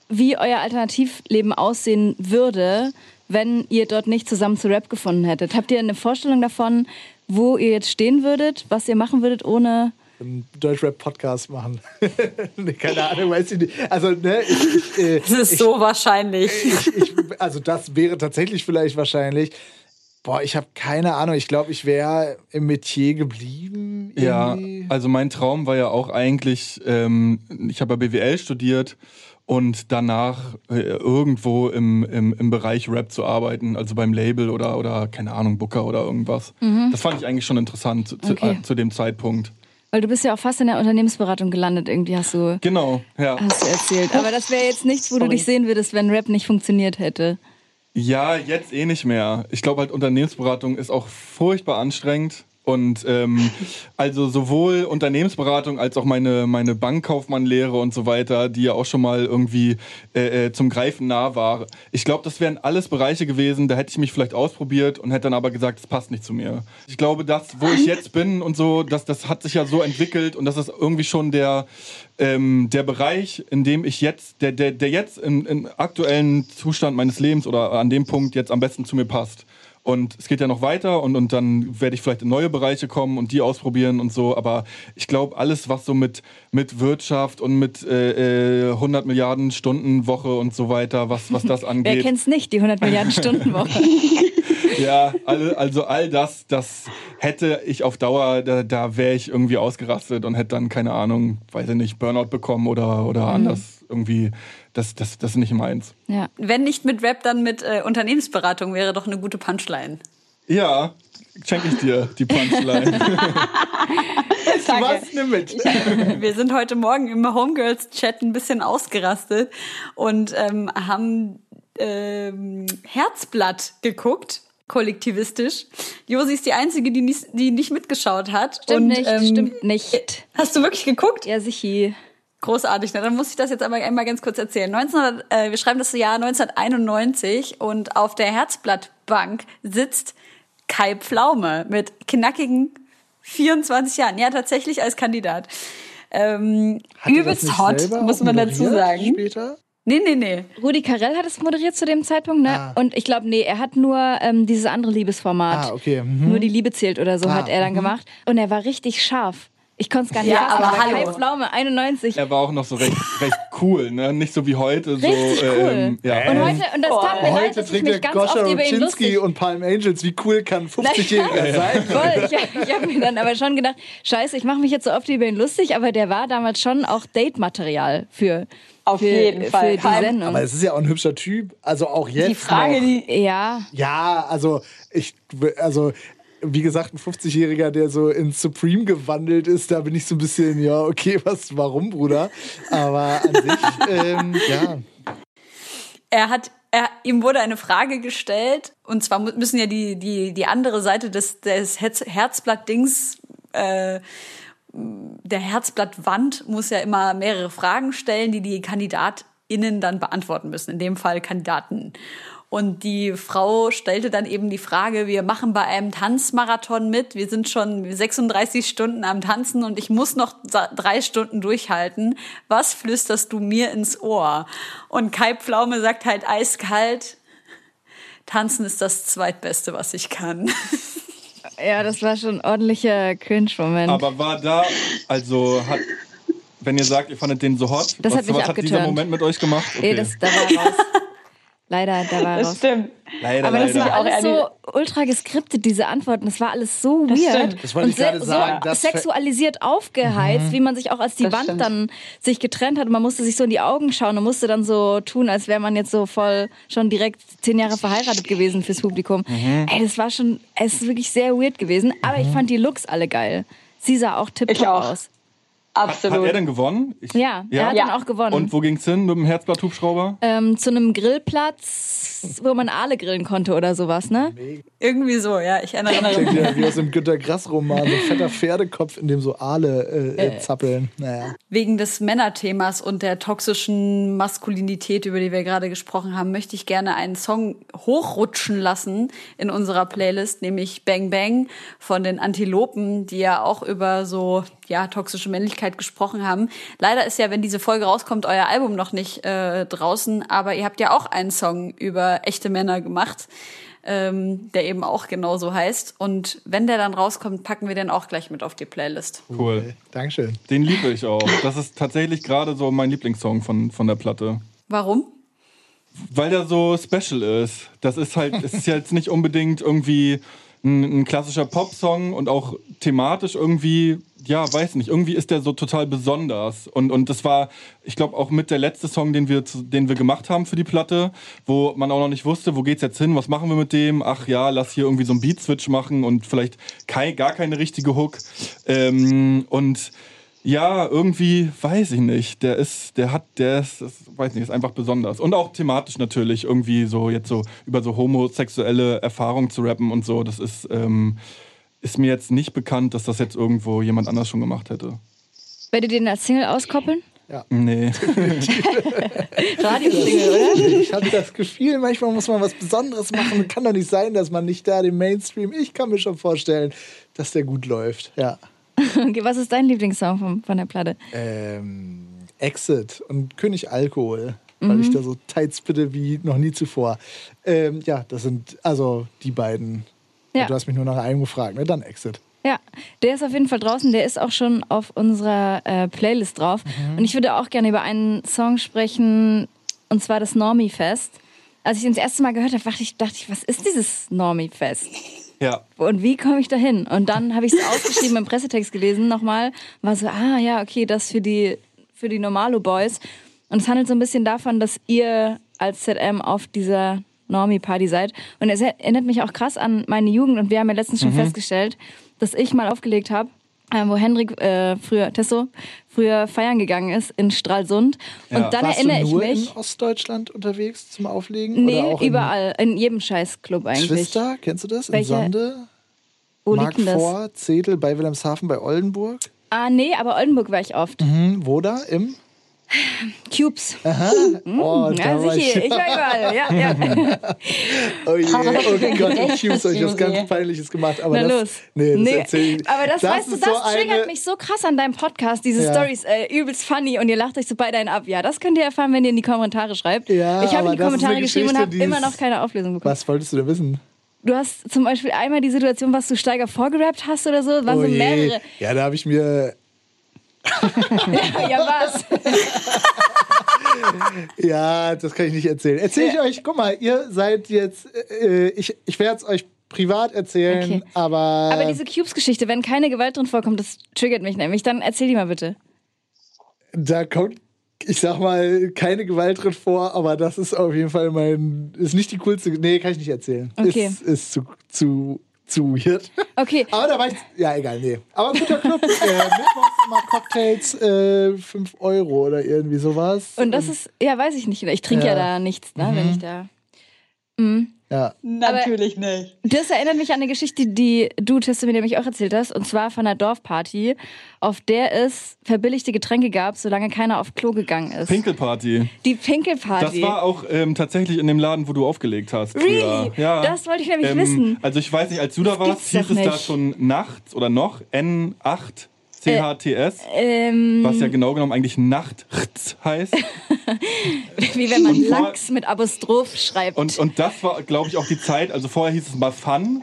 [SPEAKER 5] wie euer Alternativleben aussehen würde, wenn ihr dort nicht zusammen zu Rap gefunden hättet. Habt ihr eine Vorstellung davon, wo ihr jetzt stehen würdet, was ihr machen würdet ohne
[SPEAKER 3] einen Deutschrap-Podcast machen. Keine Ahnung, weiß ich nicht. Also, ne, ich, ich,
[SPEAKER 6] äh, das ist ich, so wahrscheinlich.
[SPEAKER 3] Ich, also, das wäre tatsächlich vielleicht wahrscheinlich. Boah, ich habe keine Ahnung. Ich glaube, ich wäre im Metier geblieben.
[SPEAKER 2] Irgendwie. Ja, also mein Traum war ja auch eigentlich, ähm, ich habe ja BWL studiert und danach äh, irgendwo im, im, im Bereich Rap zu arbeiten, also beim Label oder, oder keine Ahnung, Booker oder irgendwas. Mhm. Das fand ich eigentlich schon interessant zu, okay. äh, zu dem Zeitpunkt.
[SPEAKER 5] Weil du bist ja auch fast in der Unternehmensberatung gelandet, irgendwie hast du.
[SPEAKER 2] Genau, ja.
[SPEAKER 5] Hast du erzählt. Aber das wäre jetzt nichts, wo Sorry. du dich sehen würdest, wenn Rap nicht funktioniert hätte.
[SPEAKER 2] Ja, jetzt eh nicht mehr. Ich glaube halt, Unternehmensberatung ist auch furchtbar anstrengend. Und ähm, also sowohl Unternehmensberatung als auch meine, meine Bankkaufmannlehre und so weiter, die ja auch schon mal irgendwie äh, äh zum Greifen nah war. Ich glaube, das wären alles Bereiche gewesen, da hätte ich mich vielleicht ausprobiert und hätte dann aber gesagt, es passt nicht zu mir. Ich glaube, das, wo ich jetzt bin und so, das, das hat sich ja so entwickelt und das ist irgendwie schon der, ähm, der Bereich, in dem ich jetzt, der, der, der jetzt im, im aktuellen Zustand meines Lebens oder an dem Punkt jetzt am besten zu mir passt. Und es geht ja noch weiter und, und dann werde ich vielleicht in neue Bereiche kommen und die ausprobieren und so. Aber ich glaube, alles, was so mit, mit Wirtschaft und mit äh, 100 äh, Milliarden Stunden Woche und so weiter, was, was das angeht.
[SPEAKER 5] Wer kennt's nicht, die 100 Milliarden Stunden Woche?
[SPEAKER 2] ja, also all das, das hätte ich auf Dauer, da, da wäre ich irgendwie ausgerastet und hätte dann, keine Ahnung, weiß ich nicht, Burnout bekommen oder, oder mhm. anders irgendwie das, das, das ist nicht meins.
[SPEAKER 6] Ja. Wenn nicht mit Rap, dann mit äh, Unternehmensberatung wäre doch eine gute Punchline.
[SPEAKER 2] Ja, schenke ich dir die Punchline.
[SPEAKER 6] Was nimm mit. Wir sind heute Morgen im Homegirls-Chat ein bisschen ausgerastet und ähm, haben ähm, Herzblatt geguckt kollektivistisch. Josi ist die Einzige, die nicht, die nicht mitgeschaut hat.
[SPEAKER 5] Stimmt und, nicht, ähm, stimmt nicht.
[SPEAKER 6] Hast du wirklich geguckt?
[SPEAKER 5] Ja, sicher.
[SPEAKER 6] Großartig, na, dann muss ich das jetzt aber einmal ganz kurz erzählen. 19, äh, wir schreiben das Jahr 1991 und auf der Herzblattbank sitzt Kai Pflaume mit knackigen 24 Jahren. Ja, tatsächlich als Kandidat. Ähm, übelst hot, muss man dazu sagen. Später? Nee, nee, nee.
[SPEAKER 5] Rudi Carell hat es moderiert zu dem Zeitpunkt, ne? Ah. Und ich glaube, nee, er hat nur ähm, dieses andere Liebesformat.
[SPEAKER 3] Ah, okay. Mhm.
[SPEAKER 5] Nur die Liebe zählt oder so ah, hat er dann mhm. gemacht. Und er war richtig scharf. Ich konnte es gar nicht
[SPEAKER 6] ja, fassen, aber,
[SPEAKER 5] aber hallo. Kai Pflaume, 91.
[SPEAKER 2] Er war auch noch so recht, recht cool, ne? Nicht so wie heute.
[SPEAKER 5] Richtig
[SPEAKER 2] so,
[SPEAKER 5] cool. Ähm, ja. Und heute, und das tat mir leid, dass ich mich ganz Goscha oft über ihn lustig...
[SPEAKER 3] und Palm Angels, wie cool kann 50-Jähriger sein?
[SPEAKER 5] Voll, ich, ich habe mir dann aber schon gedacht, scheiße, ich mache mich jetzt so oft über ihn lustig, aber der war damals schon auch Date-Material für
[SPEAKER 6] auf für, jeden Fall.
[SPEAKER 5] Für die Sendung.
[SPEAKER 3] Aber es ist ja auch ein hübscher Typ. Also auch jetzt.
[SPEAKER 6] Die Frage,
[SPEAKER 3] noch.
[SPEAKER 6] die.
[SPEAKER 5] Ja.
[SPEAKER 3] Ja, also ich, also wie gesagt, ein 50-Jähriger, der so in Supreme gewandelt ist, da bin ich so ein bisschen, ja, okay, was, warum, Bruder? Aber an sich, ähm, ja.
[SPEAKER 6] Er hat, er, ihm wurde eine Frage gestellt, und zwar müssen ja die, die, die andere Seite des, des Herzblatt-Dings, äh, der Herzblattwand muss ja immer mehrere Fragen stellen, die die KandidatInnen dann beantworten müssen. In dem Fall Kandidaten. Und die Frau stellte dann eben die Frage, wir machen bei einem Tanzmarathon mit, wir sind schon 36 Stunden am Tanzen und ich muss noch drei Stunden durchhalten. Was flüsterst du mir ins Ohr? Und Kai Pflaume sagt halt eiskalt, tanzen ist das zweitbeste, was ich kann.
[SPEAKER 5] Ja, das war schon ein ordentlicher Cringe-Moment.
[SPEAKER 2] Aber war da, also hat, wenn ihr sagt, ihr fandet den so hot,
[SPEAKER 5] das
[SPEAKER 2] was,
[SPEAKER 5] hat, mich
[SPEAKER 2] was hat dieser Moment mit euch gemacht?
[SPEAKER 5] Okay. Nee, das, da war raus. Leider, da war
[SPEAKER 6] das raus. stimmt.
[SPEAKER 2] Leider,
[SPEAKER 5] Aber das
[SPEAKER 2] leider.
[SPEAKER 5] war alles so ultra geskriptet, diese Antworten. Das war alles so
[SPEAKER 3] das
[SPEAKER 5] weird.
[SPEAKER 3] Stimmt. Das wollte ich gerade sagen.
[SPEAKER 5] So sexualisiert aufgeheizt, mhm. wie man sich auch als die das Wand stimmt. dann sich getrennt hat. Und man musste sich so in die Augen schauen und musste dann so tun, als wäre man jetzt so voll schon direkt zehn Jahre verheiratet gewesen fürs Publikum. Mhm. Ey, das war schon, es ist wirklich sehr weird gewesen. Aber mhm. ich fand die Looks alle geil. Sie sah auch tipptopp aus.
[SPEAKER 6] Absolut.
[SPEAKER 2] Hat er denn gewonnen? Ich,
[SPEAKER 5] Ja, er hat dann auch gewonnen.
[SPEAKER 2] Und wo ging's hin mit dem Herzblatt-Hubschrauber?
[SPEAKER 5] ähm, zu einem Grillplatz, wo man Aale grillen konnte oder sowas, ne?
[SPEAKER 6] Irgendwie so, ja, ich erinnere mich.
[SPEAKER 3] Klingt ja wie aus dem Günter Grass-Roman, so ein fetter Pferdekopf, in dem so Aale äh, äh, zappeln. Naja.
[SPEAKER 6] Wegen des Männerthemas und der toxischen Maskulinität, über die wir gerade gesprochen haben, möchte ich gerne einen Song hochrutschen lassen in unserer Playlist, nämlich Bang Bang von den Antilopen, die ja auch über so ja toxische Männlichkeit gesprochen haben. Leider ist ja, wenn diese Folge rauskommt, euer Album noch nicht äh, draußen, aber ihr habt ja auch einen Song über echte Männer gemacht. Ähm, der eben auch genauso heißt. Und wenn der dann rauskommt, packen wir den auch gleich mit auf die Playlist.
[SPEAKER 2] Cool.
[SPEAKER 3] Okay, Dankeschön.
[SPEAKER 2] Den liebe ich auch. Das ist tatsächlich gerade so mein Lieblingssong von, von der Platte.
[SPEAKER 6] Warum?
[SPEAKER 2] Weil der so special ist. Das ist halt, es ist jetzt nicht unbedingt irgendwie ein, ein klassischer Popsong und auch thematisch irgendwie, ja, weiß nicht, irgendwie ist der so total besonders. Und, und das war, ich glaube, auch mit der letzte Song, den wir, den wir gemacht haben für die Platte, wo man auch noch nicht wusste, wo geht's jetzt hin, was machen wir mit dem? Ach ja, lass hier irgendwie so einen Beat-Switch machen und vielleicht kei, gar keine richtige Hook. Ähm, und ja, irgendwie weiß ich nicht. Der ist, der hat, der ist, das, weiß nicht, ist einfach besonders. Und auch thematisch natürlich irgendwie so jetzt so über so homosexuelle Erfahrungen zu rappen und so. Das ist, ähm, ist mir jetzt nicht bekannt, dass das jetzt irgendwo jemand anders schon gemacht hätte.
[SPEAKER 5] Werdet ihr den als Single auskoppeln?
[SPEAKER 2] Nee.
[SPEAKER 5] Radiosingle, oder?
[SPEAKER 3] Ich habe das Gefühl, manchmal muss man was Besonderes machen. Kann doch nicht sein, dass man nicht da den Mainstream. Ich kann mir schon vorstellen, dass der gut läuft. Ja.
[SPEAKER 5] Okay, was ist dein Lieblingssong von, von der Platte?
[SPEAKER 3] Ähm, Exit und König Alkohol, weil ich da so tight spitte wie noch nie zuvor. Ähm, ja, das sind also die beiden.
[SPEAKER 5] Ja.
[SPEAKER 3] Du hast mich nur nach einem gefragt, ne? Dann Exit.
[SPEAKER 5] Ja, der ist auf jeden Fall draußen. Der ist auch schon auf unserer äh, Playlist drauf. Und ich würde auch gerne über einen Song sprechen, und zwar das Normie Fest. Als ich ihn das erste Mal gehört habe, dachte ich, dachte ich was ist dieses Normie Fest?
[SPEAKER 2] Ja.
[SPEAKER 5] Und wie komme ich da hin? Und dann habe ich es ausgeschrieben im Pressetext gelesen nochmal. War so, ah ja, okay, das für die, für die Normalo Boys. Und es handelt so ein bisschen davon, dass ihr als ZM auf dieser Normie-Party seid. Und es erinnert mich auch krass an meine Jugend. Und wir haben ja letztens schon festgestellt, dass ich mal aufgelegt habe, wo Hendrik äh, früher, Tesso, früher feiern gegangen ist in Stralsund. Und
[SPEAKER 2] Ja.
[SPEAKER 5] dann
[SPEAKER 3] Warst
[SPEAKER 5] erinnere
[SPEAKER 3] du
[SPEAKER 5] ich
[SPEAKER 3] nur
[SPEAKER 5] mich.
[SPEAKER 3] in Ostdeutschland unterwegs zum Auflegen?
[SPEAKER 5] Nee,
[SPEAKER 3] Oder auch in
[SPEAKER 5] überall. In jedem Scheißclub eigentlich.
[SPEAKER 3] Schwister, kennst du das?
[SPEAKER 5] Welche?
[SPEAKER 3] In Sonde?
[SPEAKER 5] Wo
[SPEAKER 3] Mark
[SPEAKER 5] liegt denn das?
[SPEAKER 3] vor, Zedel bei Wilhelmshaven bei Oldenburg.
[SPEAKER 5] Ah, nee, aber Oldenburg war ich oft.
[SPEAKER 3] Hm, wo da? Im?
[SPEAKER 5] Cubes.
[SPEAKER 3] Oh, da
[SPEAKER 5] Mhm. Ja,
[SPEAKER 3] ich.
[SPEAKER 5] sicher, ich war überall. Ja, ja.
[SPEAKER 3] Oh je, oh Gott, ich Cubes habe ich was ganz Peinliches gemacht. Aber
[SPEAKER 5] Na
[SPEAKER 3] das,
[SPEAKER 5] los.
[SPEAKER 3] Nee, das
[SPEAKER 5] Nee,
[SPEAKER 3] erzähl ich.
[SPEAKER 5] Aber das, weißt du, das
[SPEAKER 3] so
[SPEAKER 5] triggert
[SPEAKER 3] eine,
[SPEAKER 5] mich so krass an deinem Podcast, diese
[SPEAKER 3] Ja.
[SPEAKER 5] Stories, äh, übelst funny und ihr lacht euch so beide einen ab. Ja, das könnt ihr erfahren, wenn ihr in die Kommentare schreibt.
[SPEAKER 3] Ja,
[SPEAKER 5] ich habe in die
[SPEAKER 3] das
[SPEAKER 5] Kommentare geschrieben und habe immer noch keine Auflösung bekommen.
[SPEAKER 3] Was wolltest du da wissen?
[SPEAKER 5] Du hast zum Beispiel einmal die Situation, was du Steiger vorgerappt hast oder so, waren
[SPEAKER 3] oh
[SPEAKER 5] so
[SPEAKER 3] je.
[SPEAKER 5] mehrere.
[SPEAKER 3] Ja, da habe ich mir.
[SPEAKER 5] Ja, ja, was?
[SPEAKER 3] Ja, das kann ich nicht erzählen. Erzähle ich euch, guck mal, ihr seid jetzt. Äh, ich ich werde es euch privat erzählen,
[SPEAKER 5] Okay.
[SPEAKER 3] aber.
[SPEAKER 5] Aber diese Cubes-Geschichte, wenn keine Gewalt drin vorkommt, das triggert mich nämlich. Dann erzähl die mal bitte.
[SPEAKER 3] da kommt, ich sag mal, keine Gewalt drin vor, aber das ist auf jeden Fall mein. Ist nicht die coolste. Nee, kann ich nicht erzählen.
[SPEAKER 5] Okay.
[SPEAKER 3] Ist, ist zu, zu, zu weird.
[SPEAKER 5] Okay,
[SPEAKER 3] Aber da war ich. Ja, egal, nee. Aber guter Club. äh, Mittwochs immer Cocktails, äh, 5 Euro oder irgendwie sowas.
[SPEAKER 5] und das ist, ja, weiß ich nicht. Ich trinke ja.
[SPEAKER 3] Ja.
[SPEAKER 5] da nichts, ne, wenn ich da.
[SPEAKER 3] Ja.
[SPEAKER 6] Natürlich nicht.
[SPEAKER 5] Das erinnert mich an eine Geschichte, die du, Teste, mir nämlich auch erzählt hast. Und zwar von einer Dorfparty, auf der es verbilligte Getränke gab, solange keiner auf Klo gegangen ist.
[SPEAKER 2] Pinkelparty.
[SPEAKER 5] Die
[SPEAKER 2] Das
[SPEAKER 5] Pinkelparty.
[SPEAKER 2] war auch ähm, tatsächlich in dem Laden, wo du aufgelegt hast.
[SPEAKER 5] Really?
[SPEAKER 2] Ja.
[SPEAKER 5] Das wollte ich nämlich
[SPEAKER 2] Ähm,
[SPEAKER 5] wissen.
[SPEAKER 2] Also ich weiß nicht, als du da
[SPEAKER 5] Das
[SPEAKER 2] warst, hieß es da schon nachts oder noch N8 CHTS,
[SPEAKER 5] ähm,
[SPEAKER 2] was ja genau genommen eigentlich Nacht heißt.
[SPEAKER 5] wie wenn man
[SPEAKER 2] Und
[SPEAKER 5] Lachs mit Apostroph schreibt.
[SPEAKER 2] Und, und das war, glaube ich, auch die Zeit, also vorher hieß es mal Fun,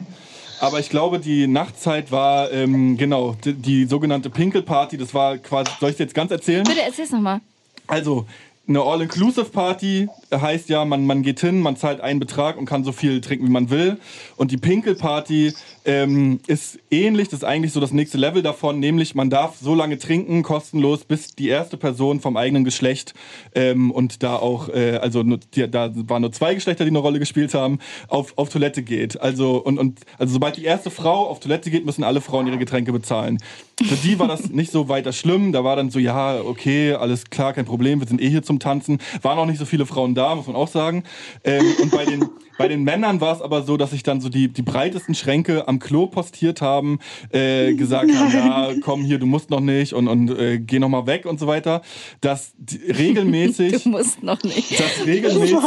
[SPEAKER 2] aber ich glaube, die Nachtzeit war, ähm, genau, die, die sogenannte Pinkelparty, das war quasi, soll ich jetzt ganz erzählen?
[SPEAKER 5] Bitte erzähl's nochmal.
[SPEAKER 2] Also, eine All-Inclusive-Party heißt ja, man, man geht hin, man zahlt einen Betrag und kann so viel trinken, wie man will. Und die Pinkelparty ähm, ist ähnlich, das ist eigentlich so das nächste Level davon, nämlich man darf so lange trinken, kostenlos, bis die erste Person vom eigenen Geschlecht ähm, und da auch, äh, also nur, die, da waren nur zwei Geschlechter, die eine Rolle gespielt haben, auf, auf Toilette geht. Also, und, und, also sobald die erste Frau auf Toilette geht, müssen alle Frauen ihre Getränke bezahlen. Für die war das nicht so weiter schlimm. Da war dann so, ja, okay, alles klar, kein Problem, wir sind eh hier zum Tanzen. Waren auch nicht so viele Frauen da, muss man auch sagen. Ähm, und bei den bei den Männern war es aber so, dass sich dann so die, die breitesten Schränke am Klo postiert haben, äh, gesagt haben, ja, komm hier, du musst noch nicht und, und äh, geh noch mal weg und so weiter. Dass die, regelmäßig,
[SPEAKER 5] Du musst noch nicht.
[SPEAKER 2] dass regelmäßig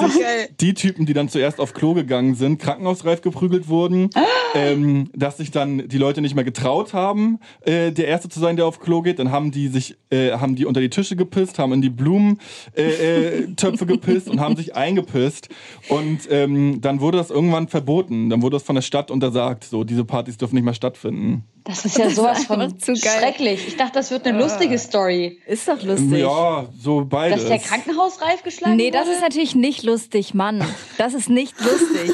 [SPEAKER 2] die Typen, die dann zuerst auf Klo gegangen sind, krankenhausreif geprügelt wurden, ähm, dass sich dann die Leute nicht mehr getraut haben, äh, der Erste zu sein, der auf Klo geht. Dann haben die sich, äh, haben die unter die Tische gepisst, haben in die Blumentöpfe äh, äh, gepisst und haben sich eingepisst. Und ähm, dann wurde das irgendwann verboten. Dann wurde das von der Stadt untersagt. So, diese Partys dürfen nicht mehr stattfinden.
[SPEAKER 7] Das ist ja sowas von
[SPEAKER 5] einfach zu geil.
[SPEAKER 7] schrecklich. Ich dachte, das wird eine lustige Story.
[SPEAKER 5] Ist doch lustig.
[SPEAKER 2] Ja, so beides.
[SPEAKER 7] Dass der Krankenhausreif geschlagen
[SPEAKER 5] Nee, das
[SPEAKER 7] wurde?
[SPEAKER 5] ist natürlich nicht lustig, Mann. Das ist nicht lustig.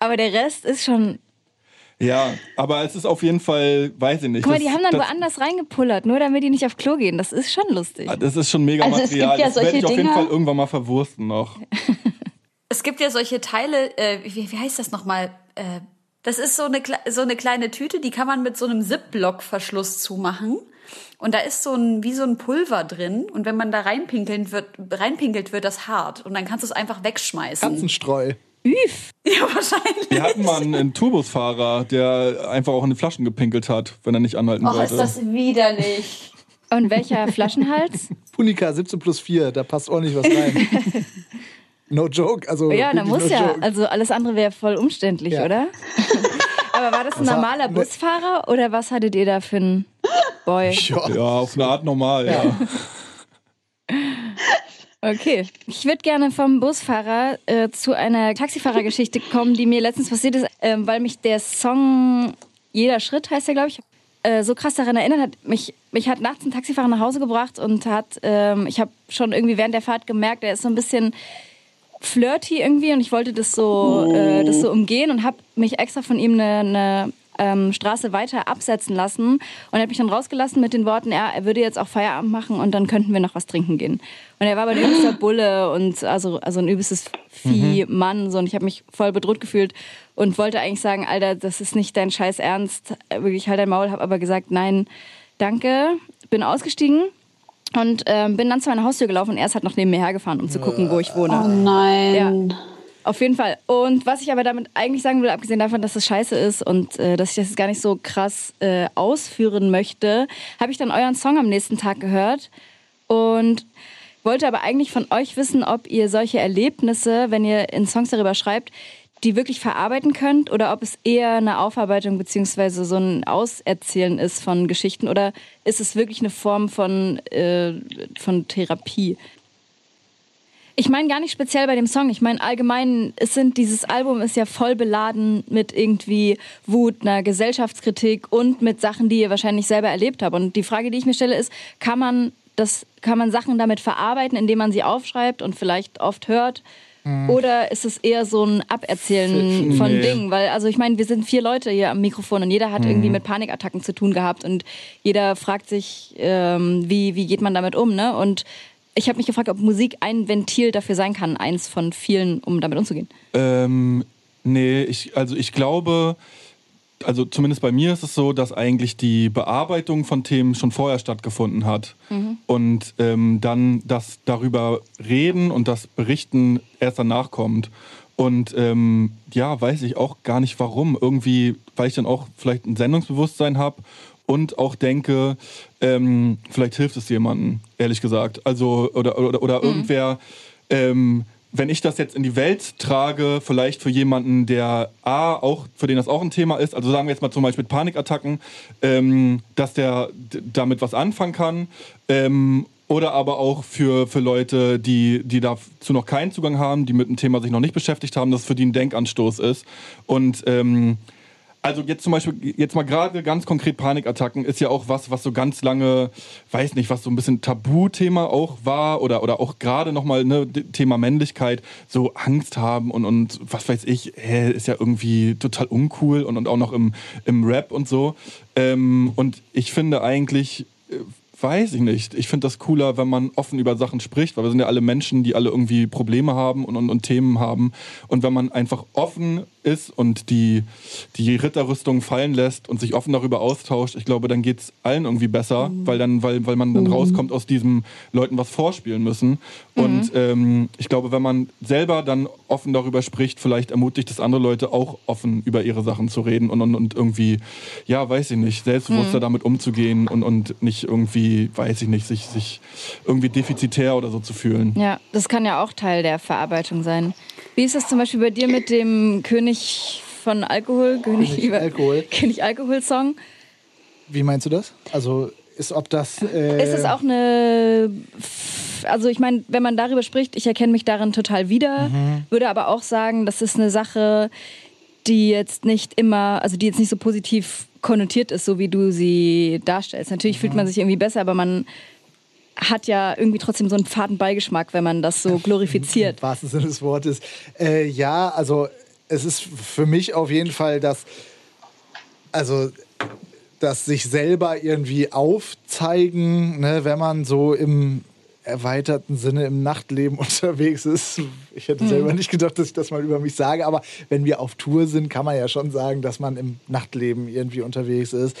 [SPEAKER 5] Aber der Rest ist schon.
[SPEAKER 2] Ja, aber es ist auf jeden Fall, weiß ich nicht.
[SPEAKER 5] Guck mal,
[SPEAKER 2] das,
[SPEAKER 5] die haben dann
[SPEAKER 2] das,
[SPEAKER 5] woanders reingepullert, nur damit die nicht auf Klo gehen. Das ist schon lustig.
[SPEAKER 2] Das ist schon mega
[SPEAKER 7] Also es gibt
[SPEAKER 2] Material.
[SPEAKER 7] ja
[SPEAKER 2] das werde ich auf jeden
[SPEAKER 7] Dinger-
[SPEAKER 2] Fall irgendwann mal verwursten noch.
[SPEAKER 6] Es gibt ja solche Teile, äh, wie, wie heißt das nochmal? Äh, das ist so eine, kle- so eine kleine Tüte, die kann man mit so einem Ziplock-Verschluss zumachen. Und da ist so ein, wie so ein Pulver drin. Und wenn man da reinpinkeln wird, reinpinkelt, wird das hart. Und dann kannst du es einfach wegschmeißen.
[SPEAKER 3] Katzenstreu.
[SPEAKER 5] Üff.
[SPEAKER 6] Ja, wahrscheinlich.
[SPEAKER 2] Wir hatten mal einen, einen Tourbusfahrer, der einfach auch in die Flaschen gepinkelt hat, wenn er nicht anhalten
[SPEAKER 6] Och,
[SPEAKER 2] wollte.
[SPEAKER 6] ist das widerlich.
[SPEAKER 5] Und welcher Flaschenhals?
[SPEAKER 3] Punika 17 plus 4, da passt ordentlich was rein. no joke. Also
[SPEAKER 5] Ja, da muss
[SPEAKER 3] no
[SPEAKER 5] ja.
[SPEAKER 3] Joke.
[SPEAKER 5] Also alles andere wäre voll umständlich,
[SPEAKER 3] Ja.
[SPEAKER 5] oder? Aber war das ein
[SPEAKER 3] Was hat-
[SPEAKER 5] normaler
[SPEAKER 3] ne-
[SPEAKER 5] Busfahrer oder was hattet ihr da für einen Boy?
[SPEAKER 3] Ja.
[SPEAKER 2] ja, auf eine Art normal, ja.
[SPEAKER 5] Okay. Ich würde gerne vom Busfahrer äh, zu einer Taxifahrergeschichte kommen, die mir letztens passiert ist, ähm, weil mich der Song Jeder Schritt heißt der, glaube ich, äh, so krass daran erinnert hat. Mich, mich hat nachts ein Taxifahrer nach Hause gebracht und hat, ähm, ich habe schon irgendwie während der Fahrt gemerkt, er ist so ein bisschen flirty irgendwie und ich wollte das so, äh, das so umgehen und habe mich extra von ihm eine, eine ähm, Straße weiter absetzen lassen und er hat mich dann rausgelassen mit den Worten, ja, er würde jetzt auch Feierabend machen und dann könnten wir noch was trinken gehen. Und er war aber ein übelster Bulle und also, also ein übelstes Vieh-Mann so, und ich habe mich voll bedroht gefühlt und wollte eigentlich sagen, Alter, das ist nicht dein scheiß Ernst, wirklich halt dein Maul, habe aber gesagt, nein, danke, bin ausgestiegen und ähm, bin dann zu meiner Haustür gelaufen und er ist halt noch neben mir hergefahren, um zu gucken, wo ich wohne.
[SPEAKER 6] Oh nein.
[SPEAKER 5] Ja. Auf jeden Fall. Und was ich aber damit eigentlich sagen will, abgesehen davon, dass es scheiße ist und äh, dass ich das jetzt gar nicht so krass äh, ausführen möchte, habe ich dann euren Song am nächsten Tag gehört und wollte aber eigentlich von euch wissen, ob ihr solche Erlebnisse, wenn ihr in Songs darüber schreibt, die wirklich verarbeiten könnt oder ob es eher eine Aufarbeitung beziehungsweise so ein Auserzählen ist von Geschichten oder ist es wirklich eine Form von, äh, von Therapie? Ich meine gar nicht speziell bei dem Song. Ich meine allgemein, es sind dieses Album ist ja voll beladen mit irgendwie Wut, einer Gesellschaftskritik und mit Sachen, die ihr wahrscheinlich selber erlebt habt. Und die Frage, die ich mir stelle, ist, kann man das, kann man Sachen damit verarbeiten, indem man sie aufschreibt und vielleicht oft hört? Oder ist es eher so ein Aberzählen von
[SPEAKER 2] Nee.
[SPEAKER 5] Dingen? Weil, also ich meine, wir sind vier Leute hier am Mikrofon und jeder hat irgendwie mit Panikattacken zu tun gehabt und jeder fragt sich, ähm, wie, wie geht man damit um, ne? Und ich habe mich gefragt, ob Musik ein Ventil dafür sein kann, eins von vielen, um damit umzugehen.
[SPEAKER 2] Ähm, nee, ich, also ich glaube, also zumindest bei mir ist es so, dass eigentlich die Bearbeitung von Themen schon vorher stattgefunden hat. Und ähm, dann das darüber reden und das Berichten erst danach kommt. Und ähm, ja, weiß ich auch gar nicht warum. Irgendwie, weil ich dann auch vielleicht ein Sendungsbewusstsein habe und auch denke, ähm, vielleicht hilft es jemandem, ehrlich gesagt. Also, oder, oder, oder irgendwer, ähm, wenn ich das jetzt in die Welt trage, vielleicht für jemanden, der A, auch, für den das auch ein Thema ist, also sagen wir jetzt mal zum Beispiel Panikattacken, ähm, dass der damit was anfangen kann. Ähm, oder aber auch für, für Leute, die, die dazu noch keinen Zugang haben, die mit dem Thema sich noch nicht beschäftigt haben, dass es für die ein Denkanstoß ist. Und ähm, also jetzt zum Beispiel, jetzt mal gerade ganz konkret Panikattacken ist ja auch was, was so ganz lange, weiß nicht, was so ein bisschen Tabuthema auch war oder, oder auch gerade nochmal ne, Thema Männlichkeit, so Angst haben und, und was weiß ich, hä, ist ja irgendwie total uncool und, und auch noch im, im Rap und so. Ähm, und ich finde eigentlich, äh, weiß ich nicht. Ich finde das cooler, wenn man offen über Sachen spricht, weil wir sind ja alle Menschen, die alle irgendwie Probleme haben und, und, und Themen haben. Und wenn man einfach offen ist und die, die Ritterrüstung fallen lässt und sich offen darüber austauscht, ich glaube, dann geht's allen irgendwie besser, weil dann, weil, weil man dann rauskommt aus diesem Leuten was vorspielen müssen. Und ähm, ich glaube, wenn man selber dann offen darüber spricht, vielleicht ermutigt es andere Leute auch offen über ihre Sachen zu reden und, und, und irgendwie, ja, weiß ich nicht, selbstbewusster damit umzugehen und, und nicht irgendwie, weiß ich nicht, sich, sich irgendwie defizitär oder so zu fühlen.
[SPEAKER 5] Ja, das kann ja auch Teil der Verarbeitung sein. Wie ist das zum Beispiel bei dir mit dem König von Alkohol? König,
[SPEAKER 3] König
[SPEAKER 5] über,
[SPEAKER 3] Alkohol.
[SPEAKER 5] König Alkohol-Song?
[SPEAKER 3] Wie meinst du das? Also ist ob das. Äh,
[SPEAKER 5] Ist es auch eine. Also, ich meine, wenn man darüber spricht, ich erkenne mich darin total wieder, würde aber auch sagen, das ist eine Sache, die jetzt nicht immer, also die jetzt nicht so positiv konnotiert ist, so wie du sie darstellst. Natürlich fühlt man sich irgendwie besser, aber man hat ja irgendwie trotzdem so einen faden Beigeschmack, wenn man das so glorifiziert.
[SPEAKER 3] Im wahrsten Sinne des Wortes. Äh, ja, also es ist für mich auf jeden Fall das, also das sich selber irgendwie aufzeigen, ne, wenn man so im erweiterten Sinne im Nachtleben unterwegs ist. Ich hätte selber nicht gedacht, dass ich das mal über mich sage, aber wenn wir auf Tour sind, kann man ja schon sagen, dass man im Nachtleben irgendwie unterwegs ist.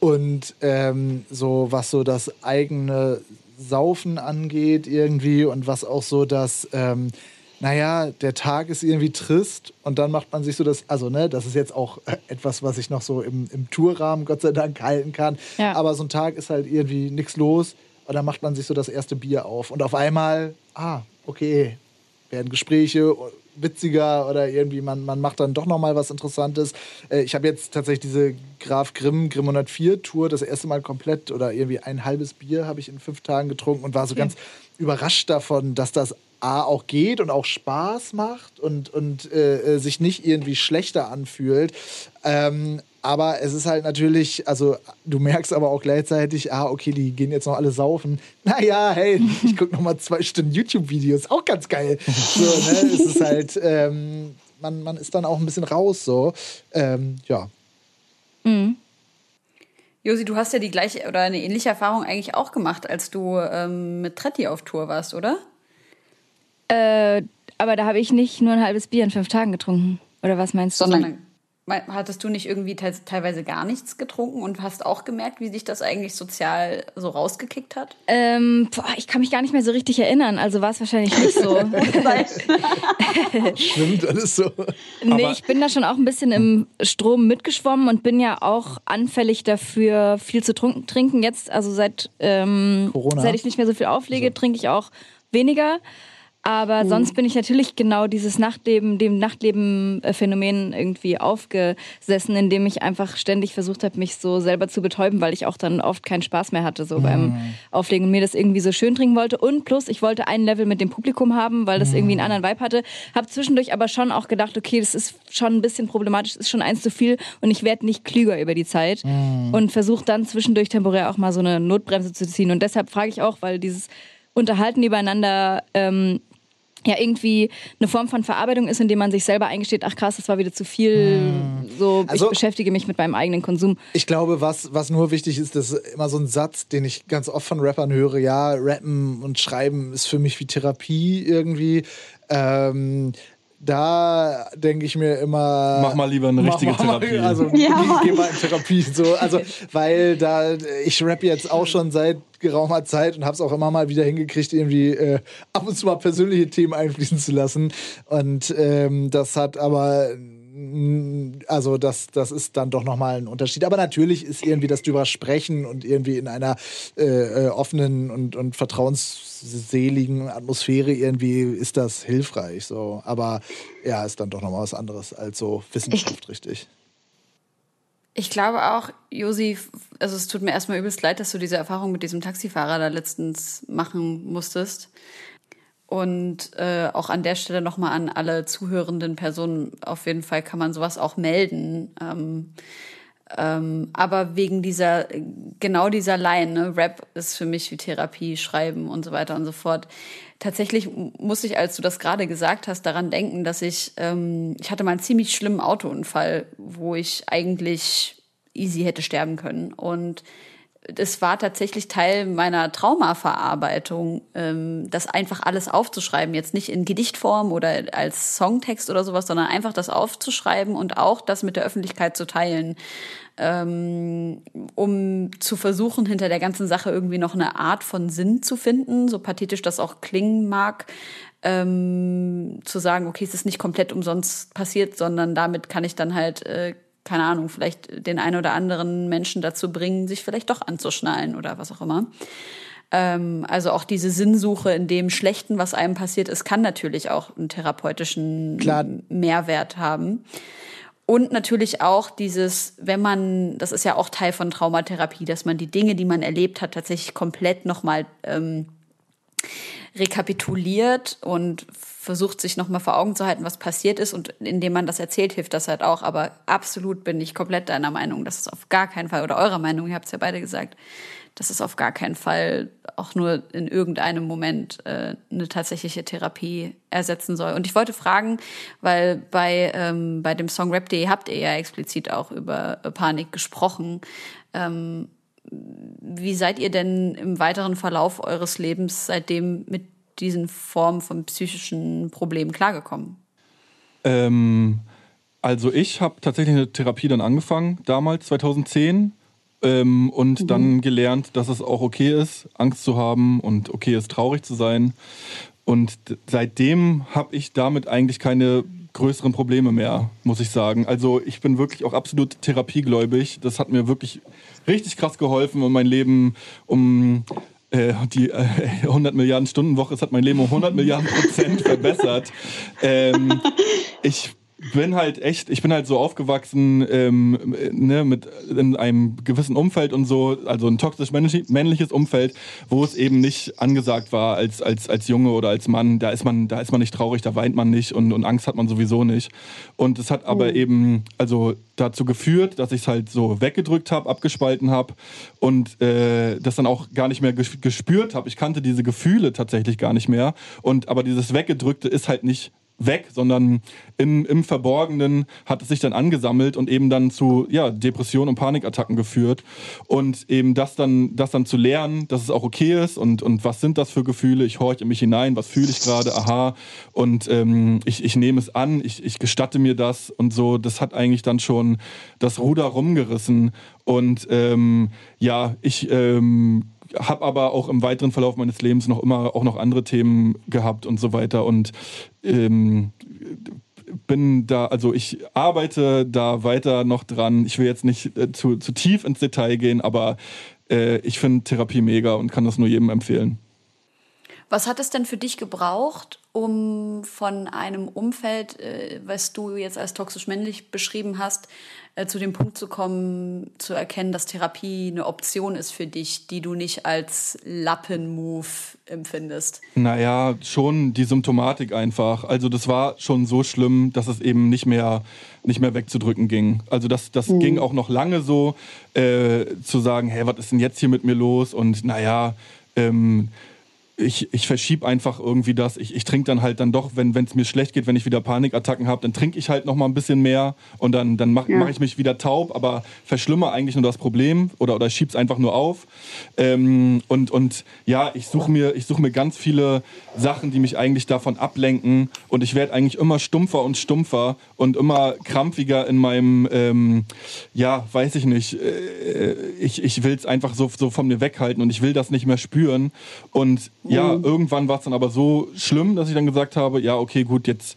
[SPEAKER 3] Und ähm, so was so das eigene Saufen angeht irgendwie und was auch so das, ähm, naja, der Tag ist irgendwie trist und dann macht man sich so das, also ne, das ist jetzt auch äh, etwas, was ich noch so im, im Tourrahmen Gott sei Dank halten kann.
[SPEAKER 5] Ja.
[SPEAKER 3] Aber so ein Tag ist halt irgendwie nichts los und dann macht man sich so das erste Bier auf und auf einmal, ah, okay, werden Gespräche witziger oder irgendwie man, man macht dann doch noch mal was Interessantes. Äh, ich habe jetzt tatsächlich diese Graf Grimm Grimm 104 Tour das erste Mal komplett oder irgendwie ein halbes Bier habe ich in fünf Tagen getrunken und war so ganz überrascht davon, dass das A auch geht und auch Spaß macht und, und äh, äh, sich nicht irgendwie schlechter anfühlt. Ähm, aber es ist halt natürlich, also du merkst aber auch gleichzeitig, ah, okay, die gehen jetzt noch alle saufen. Naja, hey, ich gucke noch mal zwei Stunden YouTube-Videos, auch ganz geil. So, ne? Es ist halt, ähm, man, man ist dann auch ein bisschen raus, so. Ähm, ja.
[SPEAKER 6] Josi, du hast ja die gleiche oder eine ähnliche Erfahrung eigentlich auch gemacht, als du ähm, mit Tretti auf Tour warst, oder?
[SPEAKER 5] Äh, aber da habe ich nicht nur ein halbes Bier in fünf Tagen getrunken. Oder was meinst du?
[SPEAKER 6] Sondern hattest du nicht irgendwie te teilweise gar nichts getrunken und hast auch gemerkt, wie sich das eigentlich sozial so rausgekickt hat?
[SPEAKER 5] Ähm, boah, ich kann mich gar nicht mehr so richtig erinnern, also war es wahrscheinlich nicht so.
[SPEAKER 3] Schwimmt alles so.
[SPEAKER 5] nee, ich bin da schon auch ein bisschen im Strom mitgeschwommen und bin ja auch anfällig dafür, viel zu trunken, trinken. Jetzt, also seit, ähm,
[SPEAKER 3] Corona?
[SPEAKER 5] seit ich nicht mehr so viel auflege, trinke ich auch weniger. Aber sonst bin ich natürlich genau dieses Nachtleben, dem Nachtleben-Phänomen irgendwie aufgesessen, indem ich einfach ständig versucht habe, mich so selber zu betäuben, weil ich auch dann oft keinen Spaß mehr hatte, so beim Auflegen und mir das irgendwie so schön trinken wollte. Und plus, ich wollte ein Level mit dem Publikum haben, weil das irgendwie einen anderen Vibe hatte. Habe zwischendurch aber schon auch gedacht, okay, das ist schon ein bisschen problematisch, das ist schon eins zu viel und ich werde nicht klüger über die Zeit. Und versuche dann zwischendurch temporär auch mal so eine Notbremse zu ziehen. Und deshalb frage ich auch, weil dieses Unterhalten übereinander ähm, ja irgendwie eine Form von Verarbeitung ist, indem man sich selber eingesteht, ach krass, das war wieder zu viel. So,
[SPEAKER 3] Also-
[SPEAKER 5] ich beschäftige mich mit meinem eigenen Konsum.
[SPEAKER 3] Ich glaube, was, was nur wichtig ist, das ist immer so ein Satz, den ich ganz oft von Rappern höre. Ja, rappen und schreiben ist für mich wie Therapie irgendwie. Ähm, da denke ich mir immer.
[SPEAKER 2] Mach mal lieber eine
[SPEAKER 3] mach
[SPEAKER 2] richtige
[SPEAKER 3] mal-
[SPEAKER 2] Therapie.
[SPEAKER 3] Also,
[SPEAKER 7] Ja,
[SPEAKER 3] ich
[SPEAKER 7] Mann.
[SPEAKER 3] geh mal in Therapie. So, also, weil da, ich rappe jetzt auch schon seit geraumer Zeit und habe es auch immer mal wieder hingekriegt, irgendwie äh, ab und zu mal persönliche Themen einfließen zu lassen. Und ähm, das hat aber also das, das ist dann doch nochmal ein Unterschied. Aber natürlich ist irgendwie das drüber sprechen und irgendwie in einer äh, äh, offenen und, und vertrauensseligen Atmosphäre irgendwie ist das hilfreich. So. Aber ja, ist dann doch nochmal was anderes als so Wissenschaft, richtig.
[SPEAKER 6] Ich glaube auch, Josi, also es tut mir erstmal übelst leid, dass du diese Erfahrung mit diesem Taxifahrer da letztens machen musstest. Und äh, auch an der Stelle nochmal an alle zuhörenden Personen, auf jeden Fall kann man sowas auch melden. Ähm, ähm, aber wegen dieser, genau dieser Line, ne, Rap ist für mich wie Therapie, Schreiben und so weiter und so fort. Tatsächlich muss ich, als du das gerade gesagt hast, daran denken, dass ich, ähm, ich hatte mal einen ziemlich schlimmen Autounfall, wo ich eigentlich easy hätte sterben können. Und es war tatsächlich Teil meiner Traumaverarbeitung, ähm, das einfach alles aufzuschreiben. Jetzt nicht in Gedichtform oder als Songtext oder sowas, sondern einfach das aufzuschreiben und auch das mit der Öffentlichkeit zu teilen. Ähm, um zu versuchen, hinter der ganzen Sache irgendwie noch eine Art von Sinn zu finden, so pathetisch das auch klingen mag, ähm, zu sagen, okay, es ist nicht komplett umsonst passiert, sondern damit kann ich dann halt äh, keine Ahnung, vielleicht den einen oder anderen Menschen dazu bringen, sich vielleicht doch anzuschnallen oder was auch immer. Ähm, also auch diese Sinnsuche in dem Schlechten, was einem passiert ist, kann natürlich auch einen therapeutischen
[SPEAKER 3] Klar.
[SPEAKER 6] Mehrwert haben. Und natürlich auch dieses, wenn man, das ist ja auch Teil von Traumatherapie, dass man die Dinge, die man erlebt hat, tatsächlich komplett nochmal ähm, rekapituliert und versucht sich nochmal vor Augen zu halten, was passiert ist und indem man das erzählt, hilft das halt auch. Aber absolut bin ich komplett deiner Meinung, dass es auf gar keinen Fall, oder eurer Meinung, ihr habt es ja beide gesagt, dass es auf gar keinen Fall auch nur in irgendeinem Moment äh, eine tatsächliche Therapie ersetzen soll. Und ich wollte fragen, weil bei, ähm, bei dem Song Rap.de habt ihr ja explizit auch über Panik gesprochen. Ähm, wie seid ihr denn im weiteren Verlauf eures Lebens seitdem mit diesen Formen von psychischen Problemen klargekommen?
[SPEAKER 2] Ähm, also ich habe tatsächlich eine Therapie dann angefangen, damals 2010. Ähm, und mhm. dann gelernt, dass es auch okay ist, Angst zu haben und okay ist, traurig zu sein. Und seitdem habe ich damit eigentlich keine größeren Probleme mehr, muss ich sagen. Also ich bin wirklich auch absolut therapiegläubig. Das hat mir wirklich richtig krass geholfen und mein Leben um äh, die äh, 100 Milliarden Stunden Woche, es hat mein Leben um 100 Milliarden Prozent verbessert. Ähm, ich bin halt echt, ich bin halt so aufgewachsen ähm, ne, mit in einem gewissen Umfeld und so, also ein toxisch männliches Umfeld, wo es eben nicht angesagt war als als als Junge oder als Mann. Da ist man da ist man nicht traurig, da weint man nicht und, und Angst hat man sowieso nicht. Und es hat aber oh. eben also dazu geführt, dass ich es halt so weggedrückt habe, abgespalten habe und äh, das dann auch gar nicht mehr gespürt habe. Ich kannte diese Gefühle tatsächlich gar nicht mehr. Und aber dieses weggedrückte ist halt nicht weg, sondern im, im Verborgenen hat es sich dann angesammelt und eben dann zu ja, Depressionen und Panikattacken geführt. Und eben das dann, das dann zu lernen, dass es auch okay ist und, und was sind das für Gefühle, ich horche in mich hinein, was fühle ich gerade, aha, und ähm, ich, ich nehme es an, ich, ich gestatte mir das und so, das hat eigentlich dann schon das Ruder rumgerissen. Und ähm, ja, ich ähm, habe aber auch im weiteren Verlauf meines Lebens noch immer auch noch andere Themen gehabt und so weiter und ähm, bin da, also ich arbeite da weiter noch dran. Ich will jetzt nicht äh, zu, zu tief ins Detail gehen, aber äh, ich finde Therapie mega und kann das nur jedem empfehlen.
[SPEAKER 6] Was hat es denn für dich gebraucht, um von einem Umfeld, äh, was du jetzt als toxisch männlich beschrieben hast, äh, zu dem Punkt zu kommen, zu erkennen, dass Therapie eine Option ist für dich, die du nicht als Lappenmove empfindest?
[SPEAKER 2] Naja, schon die Symptomatik einfach. Also das war schon so schlimm, dass es eben nicht mehr, nicht mehr wegzudrücken ging. Also das, das mhm. ging auch noch lange so, äh, zu sagen, hey, was ist denn jetzt hier mit mir los? Und naja, ähm, ich, ich verschiebe einfach irgendwie das. Ich, ich trinke dann halt dann doch, wenn es mir schlecht geht, wenn ich wieder Panikattacken habe, dann trinke ich halt noch mal ein bisschen mehr und dann, dann mache ja. mach ich mich wieder taub, aber verschlimme eigentlich nur das Problem oder, oder schieb's einfach nur auf. Ähm, und, und ja, ich suche mir, such mir ganz viele Sachen, die mich eigentlich davon ablenken und ich werde eigentlich immer stumpfer und stumpfer und immer krampfiger in meinem, ähm, ja, weiß ich nicht, äh, ich, ich will es einfach so, so von mir weghalten und ich will das nicht mehr spüren und ja, mhm. irgendwann war es dann aber so schlimm, dass ich dann gesagt habe, ja, okay, gut, jetzt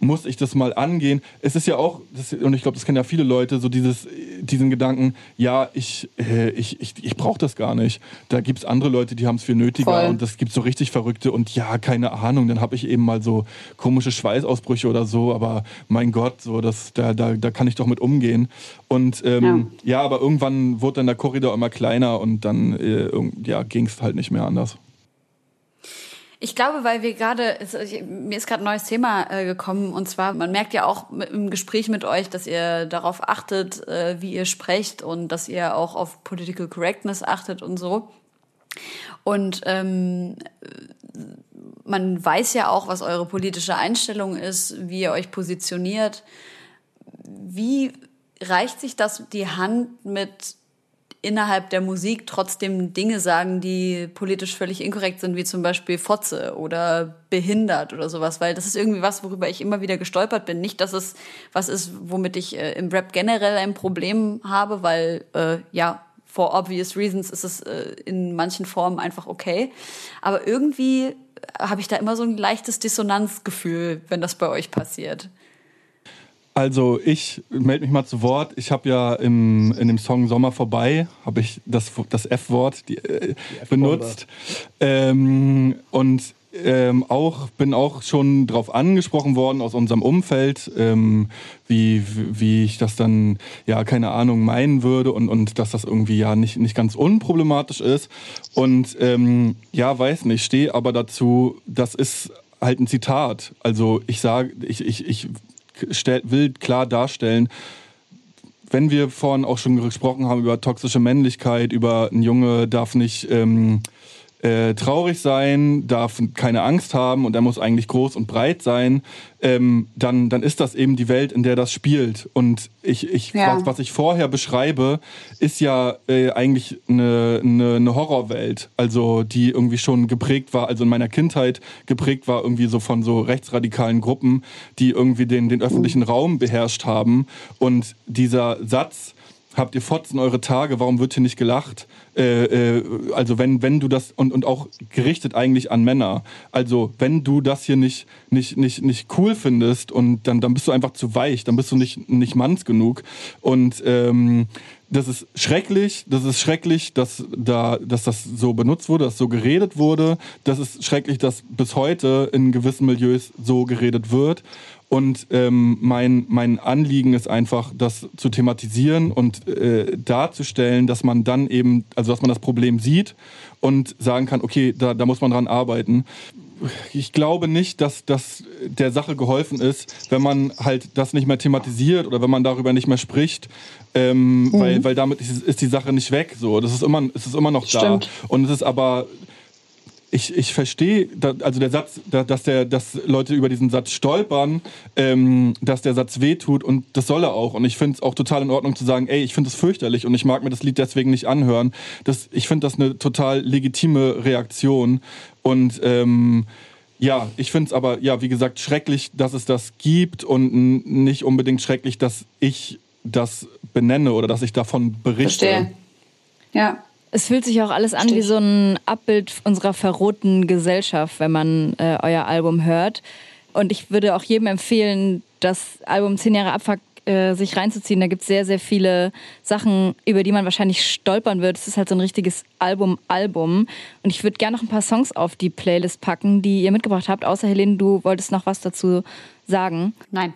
[SPEAKER 2] muss ich das mal angehen. Es ist ja auch, das, und ich glaube, das kennen ja viele Leute, so dieses, diesen Gedanken, ja, ich, äh, ich, ich, ich brauche das gar nicht. Da gibt es andere Leute, die haben es viel nötiger Voll. und das gibt so richtig Verrückte und ja, keine Ahnung, dann habe ich eben mal so komische Schweißausbrüche oder so, aber mein Gott, so, das, da, da, da kann ich doch mit umgehen. Und ähm, ja. ja. aber irgendwann wurde dann der Korridor immer kleiner und dann äh, ja, ging es halt nicht mehr anders.
[SPEAKER 6] Ich glaube, weil wir gerade, mir ist gerade ein neues Thema äh, gekommen und zwar, man merkt ja auch im Gespräch mit euch, dass ihr darauf achtet, äh, wie ihr sprecht und dass ihr auch auf Political Correctness achtet und so. Und ähm, man weiß ja auch, was eure politische Einstellung ist, wie ihr euch positioniert. Wie reicht sich das die Hand mit innerhalb der Musik trotzdem Dinge sagen, die politisch völlig inkorrekt sind, wie zum Beispiel Fotze oder behindert oder sowas, weil das ist irgendwie was, worüber ich immer wieder gestolpert bin. Nicht, dass es was ist, womit ich äh, im Rap generell ein Problem habe, weil äh, ja, for obvious reasons ist es äh, in manchen Formen einfach okay. Aber irgendwie habe ich da immer so ein leichtes Dissonanzgefühl, wenn das bei euch passiert.
[SPEAKER 2] Also ich melde mich mal zu Wort. Ich habe ja im, in dem Song Sommer vorbei, habe ich das, das F-Wort äh, benutzt. Ähm, und ähm, auch, bin auch schon darauf angesprochen worden aus unserem Umfeld, ähm, wie, wie ich das dann, ja, keine Ahnung, meinen würde und, und dass das irgendwie ja nicht, nicht ganz unproblematisch ist. Und ähm, ja, weiß nicht, stehe aber dazu, das ist halt ein Zitat. Also ich sage, ich, ich, ich will klar darstellen, wenn wir vorhin auch schon gesprochen haben über toxische Männlichkeit, über ein Junge darf nicht ähm, äh, traurig sein, darf keine Angst haben und er muss eigentlich groß und breit sein, ähm, dann, dann ist das eben die Welt, in der das spielt. Und ich, ich,
[SPEAKER 6] Ja.
[SPEAKER 2] was, was ich vorher beschreibe, ist ja äh, eigentlich eine, eine, eine Horrorwelt, also die irgendwie schon geprägt war, also in meiner Kindheit geprägt war irgendwie so von so rechtsradikalen Gruppen, die irgendwie den, den öffentlichen Raum beherrscht haben. Und dieser Satz, habt ihr Fotzen eure Tage, warum wird hier nicht gelacht? Äh, äh, also wenn, wenn du das, und, und auch gerichtet eigentlich an Männer, also wenn du das hier nicht, nicht, nicht, nicht cool findest und dann, dann bist du einfach zu weich, dann bist du nicht, nicht manns genug. Und ähm, das ist schrecklich, das ist schrecklich, dass, da, dass das so benutzt wurde, dass so geredet wurde. Das ist schrecklich, dass bis heute in gewissen Milieus so geredet wird. Und ähm, mein, mein Anliegen ist einfach, das zu thematisieren und äh, darzustellen, dass man dann eben, also dass man das Problem sieht und sagen kann, okay, da, da muss man dran arbeiten. Ich glaube nicht, dass das der Sache geholfen ist, wenn man halt das nicht mehr thematisiert oder wenn man darüber nicht mehr spricht, ähm, weil, weil damit ist, ist die Sache nicht weg. So, das ist immer, es ist immer noch
[SPEAKER 7] Stimmt.
[SPEAKER 2] da. Und es ist aber ich, ich verstehe, also der Satz, da, dass, der, dass Leute über diesen Satz stolpern, ähm, dass der Satz wehtut und das soll er auch. Und ich finde es auch total in Ordnung zu sagen, ey, ich finde es fürchterlich und ich mag mir das Lied deswegen nicht anhören. Das, ich finde das eine total legitime Reaktion. Und ähm, ja, ich finde es aber, ja, wie gesagt, schrecklich, dass es das gibt und nicht unbedingt schrecklich, dass ich das benenne oder dass ich davon berichte.
[SPEAKER 6] Verstehe. Ja.
[SPEAKER 5] Es fühlt sich auch alles an wie so ein Abbild unserer verrohten Gesellschaft, wenn man äh, euer Album hört. Und ich würde auch jedem empfehlen, das Album 10 Jahre Abfuck äh, sich reinzuziehen. Da gibt es sehr, sehr viele Sachen, über die man wahrscheinlich stolpern wird. Es ist halt so ein richtiges Album-Album. Und ich würde gerne noch ein paar Songs auf die Playlist packen, die ihr mitgebracht habt. Außer Helene, du wolltest noch was dazu sagen.
[SPEAKER 6] Nein.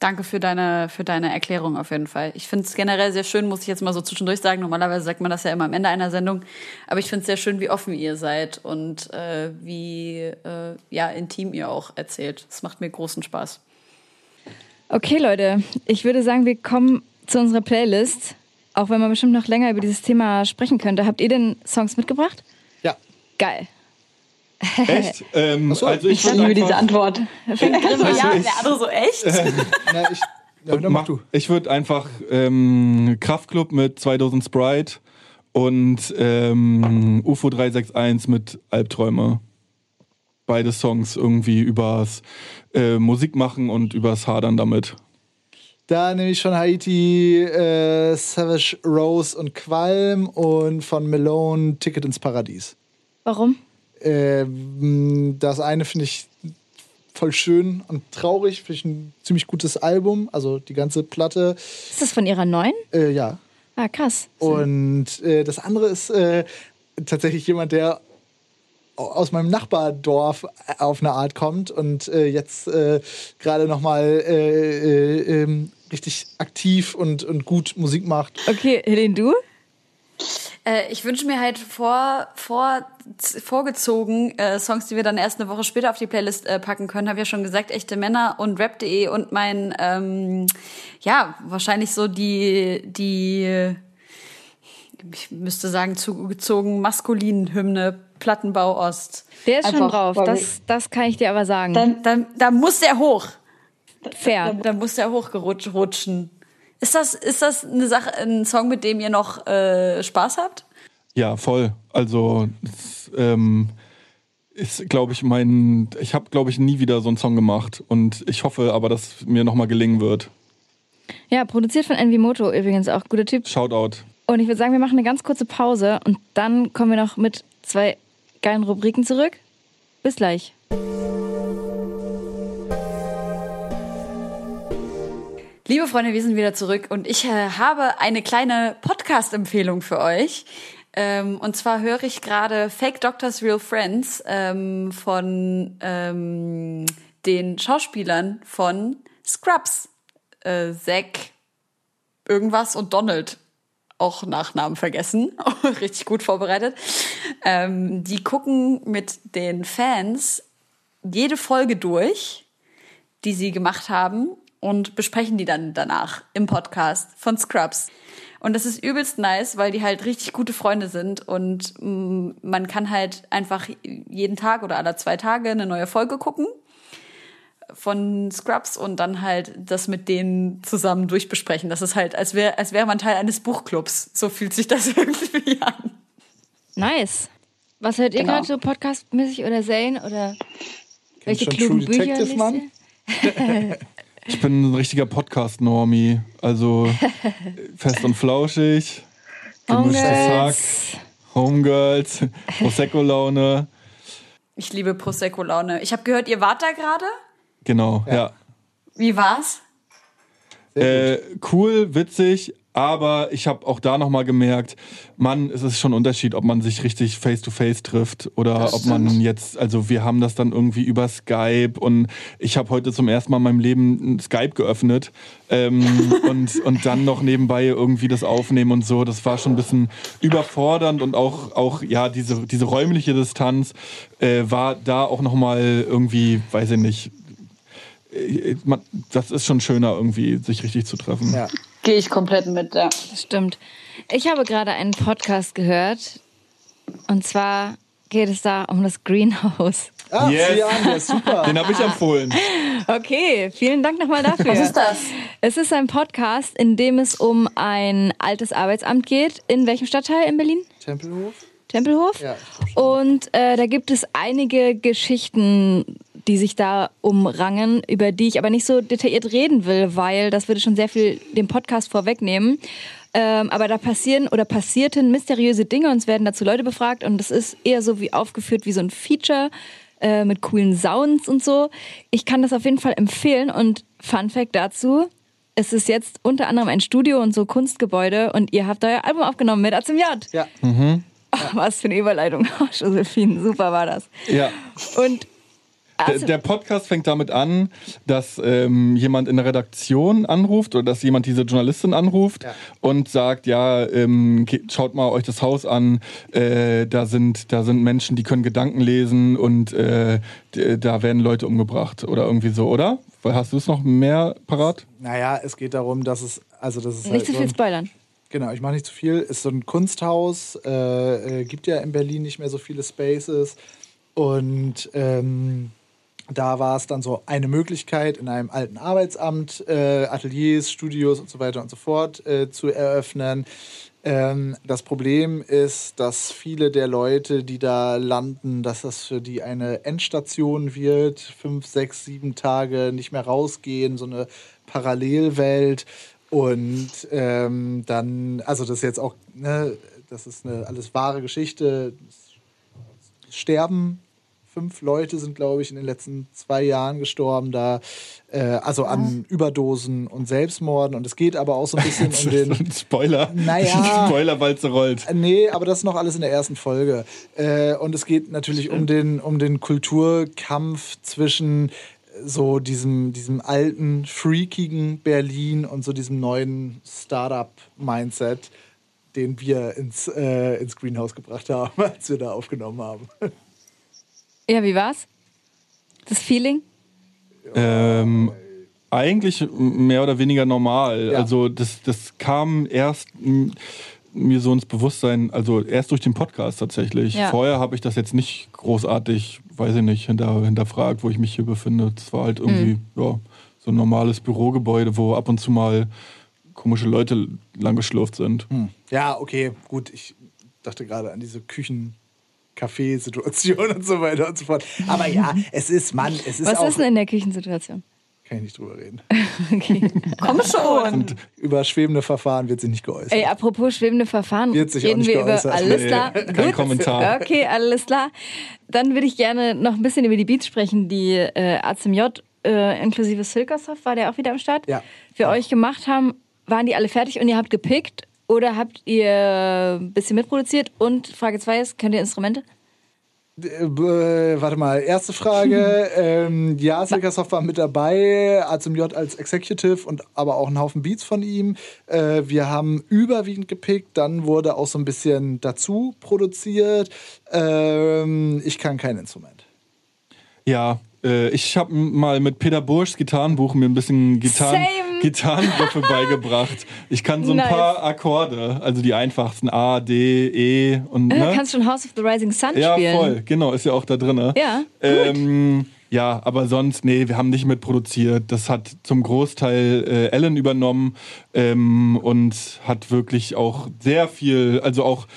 [SPEAKER 6] Danke für deine, für deine Erklärung auf jeden Fall. Ich finde es generell sehr schön, muss ich jetzt mal so zwischendurch sagen. Normalerweise sagt man das ja immer am Ende einer Sendung. Aber ich finde es sehr schön, wie offen ihr seid und äh, wie äh, ja, intim ihr auch erzählt. Das macht mir großen Spaß.
[SPEAKER 5] Okay, Leute, ich würde sagen, wir kommen zu unserer Playlist. Auch wenn man bestimmt noch länger über dieses Thema sprechen könnte. Habt ihr denn Songs mitgebracht?
[SPEAKER 3] Ja.
[SPEAKER 5] Geil.
[SPEAKER 2] Echt? Ähm,
[SPEAKER 3] so.
[SPEAKER 2] also ich
[SPEAKER 7] Ich liebe diese Antwort.
[SPEAKER 2] Also
[SPEAKER 6] ja,
[SPEAKER 2] ich-
[SPEAKER 6] der andere so echt?
[SPEAKER 3] Na, ich, ja, dann mach du.
[SPEAKER 2] Ich würde einfach ähm, Kraftklub mit 2000 Sprite und ähm, UFO 361 mit Albträume. Beide Songs irgendwie übers äh, Musik machen und übers Hadern damit.
[SPEAKER 3] Da nehme ich von Haiti äh, Savage Rose und Qualm und von Malone Ticket ins Paradies.
[SPEAKER 5] Warum?
[SPEAKER 3] Ähm, das eine finde ich voll schön und traurig, finde ich ein ziemlich gutes Album, also die ganze Platte.
[SPEAKER 5] Ist das von ihrer neuen?
[SPEAKER 3] Äh, ja.
[SPEAKER 5] Ah, krass.
[SPEAKER 3] Und äh, das andere ist äh, tatsächlich jemand, der aus meinem Nachbardorf auf eine Art kommt und äh, jetzt äh, gerade noch mal äh, äh, ähm, richtig aktiv und, und gut Musik macht.
[SPEAKER 5] Okay, Helene, du?
[SPEAKER 6] Äh, ich wünsche mir halt vor, vor, vorgezogen äh, Songs, die wir dann erst eine Woche später auf die Playlist äh, packen können. Habe ja schon gesagt, echte Männer und Rap.de und mein, ähm, ja, wahrscheinlich so die, die, ich müsste sagen, zugezogen maskulinen Hymne Plattenbau Ost.
[SPEAKER 5] Der ist schon
[SPEAKER 7] Einfach,
[SPEAKER 5] drauf.
[SPEAKER 7] weil
[SPEAKER 5] Das, das kann ich dir aber sagen.
[SPEAKER 7] Dann,
[SPEAKER 6] Da, da muss der hoch.
[SPEAKER 5] Fair.
[SPEAKER 6] Da muss der hochgerutschen. Ist das, ist das eine Sache, ein Song, mit dem ihr noch äh, Spaß habt?
[SPEAKER 2] Ja, voll. Also es, ähm, ist, glaube ich, mein. Ich habe, glaube ich, nie wieder so einen Song gemacht und ich hoffe aber, dass mir nochmal gelingen wird.
[SPEAKER 5] Ja, produziert von Envimoto übrigens auch. Guter Typ.
[SPEAKER 2] Shoutout.
[SPEAKER 5] Und ich würde sagen, wir machen eine ganz kurze Pause und dann kommen wir noch mit zwei geilen Rubriken zurück. Bis gleich.
[SPEAKER 6] Liebe Freunde, wir sind wieder zurück und ich äh, habe eine kleine Podcast-Empfehlung für euch. Ähm, und zwar höre ich gerade Fake Doctors Real Friends ähm, von ähm, den Schauspielern von Scrubs. Äh, Zack irgendwas und Donald. Auch Nachnamen vergessen. Richtig gut vorbereitet. Ähm, die gucken mit den Fans jede Folge durch, die sie gemacht haben und besprechen die dann danach im Podcast von Scrubs. Und das ist übelst nice, weil die halt richtig gute Freunde sind und mm, man kann halt einfach jeden Tag oder alle zwei Tage eine neue Folge gucken von Scrubs und dann halt das mit denen zusammen durchbesprechen. Das ist halt, als wäre als wäre man Teil eines Buchclubs. So fühlt sich das irgendwie an.
[SPEAKER 5] Nice. Was hört ihr
[SPEAKER 6] Genau.
[SPEAKER 5] gerade so podcastmäßig oder Serien oder welche klugen
[SPEAKER 3] True
[SPEAKER 5] Bücher
[SPEAKER 3] Detective,
[SPEAKER 5] lest
[SPEAKER 3] Mann?
[SPEAKER 2] Ich bin ein richtiger Podcast-Normie. Also fest und flauschig, gemischtes Hack,
[SPEAKER 5] Homegirls.
[SPEAKER 2] Homegirls, Prosecco-Laune.
[SPEAKER 6] Ich liebe Prosecco-Laune. Ich habe gehört, ihr wart da gerade.
[SPEAKER 2] Genau, ja.
[SPEAKER 6] Wie war's?
[SPEAKER 2] Äh, cool, witzig, aber ich habe auch da nochmal gemerkt, Mann, es ist schon ein Unterschied, ob man sich richtig face-to-face trifft oder ob man jetzt, also wir haben das dann irgendwie über Skype und ich habe heute zum ersten Mal in meinem Leben Skype geöffnet ähm, und, und dann noch nebenbei irgendwie das aufnehmen und so. Das war schon ein bisschen überfordernd und auch, auch ja, diese, diese räumliche Distanz äh, war da auch nochmal irgendwie, weiß ich nicht, man, das ist schon schöner irgendwie, sich richtig zu treffen.
[SPEAKER 3] Ja.
[SPEAKER 7] Gehe ich komplett mit, ja.
[SPEAKER 5] Stimmt. Ich habe gerade einen Podcast gehört und zwar geht es da um das Greenhouse.
[SPEAKER 3] Ah,
[SPEAKER 2] Yes.
[SPEAKER 3] sieh an, der ist super.
[SPEAKER 2] Den habe ich empfohlen.
[SPEAKER 5] Okay, vielen Dank nochmal dafür.
[SPEAKER 7] Was ist das?
[SPEAKER 5] Es ist ein Podcast, in dem es um ein altes Arbeitsamt geht. In welchem Stadtteil in Berlin?
[SPEAKER 3] Tempelhof?
[SPEAKER 5] Tempelhof.
[SPEAKER 3] Ja,
[SPEAKER 5] Und äh, da gibt es einige Geschichten, die sich da umrangen, über die ich aber nicht so detailliert reden will, weil das würde schon sehr viel den Podcast vorwegnehmen. Ähm, aber da passieren oder passierten mysteriöse Dinge und es werden dazu Leute befragt und das ist eher so wie aufgeführt wie so ein Feature äh, mit coolen Sounds und so. Ich kann das auf jeden Fall empfehlen und Fun Fact dazu. Es ist jetzt unter anderem ein Studio und so Kunstgebäude und ihr habt euer Album aufgenommen mit A zum J.
[SPEAKER 3] Ja.
[SPEAKER 5] Ach, was für eine Überleitung. Oh, Josephine, super war das.
[SPEAKER 2] Ja.
[SPEAKER 5] Und
[SPEAKER 2] Der, der Podcast fängt damit an, dass ähm, jemand in der Redaktion anruft oder dass jemand diese Journalistin anruft
[SPEAKER 3] Ja.
[SPEAKER 2] und sagt, ja, ähm, schaut mal euch das Haus an, äh, da sind da sind Menschen, die können Gedanken lesen und äh, da werden Leute umgebracht oder irgendwie so, oder? Hast du es noch mehr parat?
[SPEAKER 3] Naja, es geht darum, dass es, also das ist halt
[SPEAKER 5] nicht zu
[SPEAKER 3] so
[SPEAKER 5] viel
[SPEAKER 3] ein,
[SPEAKER 5] spoilern.
[SPEAKER 3] Genau, ich mache nicht zu viel. Ist so ein Kunsthaus, äh, äh, gibt ja in Berlin nicht mehr so viele Spaces. Und ähm, da war es dann so eine Möglichkeit, in einem alten Arbeitsamt äh, Ateliers, Studios und so weiter und so fort äh, zu eröffnen. Ähm, das Problem ist, dass viele der Leute, die da landen, dass das für die eine Endstation wird, fünf, sechs, sieben Tage nicht mehr rausgehen, so eine Parallelwelt. Und ähm, dann, also das ist jetzt auch, ne, das ist eine alles wahre Geschichte. Es sterben fünf Leute sind, glaube ich, in den letzten zwei Jahren gestorben, da äh, also an Überdosen und Selbstmorden. Und es geht aber auch so ein bisschen um den.
[SPEAKER 2] Spoiler.
[SPEAKER 3] Naja.
[SPEAKER 2] Spoilerwalze rollt.
[SPEAKER 3] Nee, aber das ist noch alles in der ersten Folge. Äh, und es geht natürlich um den, um den Kulturkampf zwischen so diesem, diesem alten, freakigen Berlin und so diesem neuen Startup-Mindset, den wir ins, äh, ins Greenhouse gebracht haben, als wir da aufgenommen haben.
[SPEAKER 5] Ja, wie war's? Das Feeling?
[SPEAKER 2] Ähm, eigentlich mehr oder weniger normal.
[SPEAKER 3] Ja.
[SPEAKER 2] Also das, das kam erst mir so ins Bewusstsein, also erst durch den Podcast tatsächlich.
[SPEAKER 5] Ja.
[SPEAKER 2] Vorher habe ich das jetzt nicht großartig, weiß ich nicht, hinter, hinterfragt, wo ich mich hier befinde. Das war halt irgendwie
[SPEAKER 5] Hm.
[SPEAKER 2] ja, so ein normales Bürogebäude, wo ab und zu mal komische Leute langgeschlurft sind.
[SPEAKER 3] Ja, okay, gut. Ich dachte gerade an diese Küchen. Kaffeesituation und so weiter und so fort. Aber ja, es ist, Mann, es ist
[SPEAKER 5] Was
[SPEAKER 3] auch.
[SPEAKER 5] ist denn in der Küchensituation?
[SPEAKER 3] Kann ich nicht drüber reden.
[SPEAKER 5] Okay.
[SPEAKER 6] Komm schon.
[SPEAKER 3] Über schwebende Verfahren wird sie nicht geäußert.
[SPEAKER 5] Ey, apropos schwebende Verfahren,
[SPEAKER 3] Wird sich auch
[SPEAKER 5] reden
[SPEAKER 3] nicht
[SPEAKER 5] wir über
[SPEAKER 3] geäußert.
[SPEAKER 5] alles
[SPEAKER 2] Nee,
[SPEAKER 5] klar.
[SPEAKER 2] kein Kommentar.
[SPEAKER 5] Okay, alles klar. Dann würde ich gerne noch ein bisschen über die Beats sprechen, die äh, ACMJ äh, inklusive Silkersoft, war der auch wieder am Start,
[SPEAKER 3] Ja.
[SPEAKER 5] für euch gemacht haben. Waren die alle fertig und ihr habt gepickt oder habt ihr ein bisschen mitproduziert? Und Frage 2 ist, könnt ihr Instrumente?
[SPEAKER 3] Äh, b- warte mal, erste Frage. ähm, ja, Silkersoft war mit dabei, ACMJ als Executive und aber auch einen Haufen Beats von ihm. Äh, wir haben überwiegend gepickt, dann wurde auch so ein bisschen dazu produziert. Ähm, ich kann kein Instrument.
[SPEAKER 2] Ja, äh, ich habe mal mit Peter Burschs Gitarrenbuch mir ein bisschen Gitarren,
[SPEAKER 5] Same.
[SPEAKER 2] Gitarrengriffe beigebracht. Ich kann so ein
[SPEAKER 5] Nice.
[SPEAKER 2] paar Akkorde, also die einfachsten A, D, E und
[SPEAKER 5] Du
[SPEAKER 2] ne?
[SPEAKER 5] kannst schon House of the Rising Sun
[SPEAKER 2] Ja,
[SPEAKER 5] spielen.
[SPEAKER 2] voll, genau, ist ja auch da drin.
[SPEAKER 5] Ja, gut.
[SPEAKER 2] Ähm, ja, aber sonst, nee, wir haben nicht mitproduziert. Das hat zum Großteil äh, Ellen übernommen ähm, und hat wirklich auch sehr viel, also auch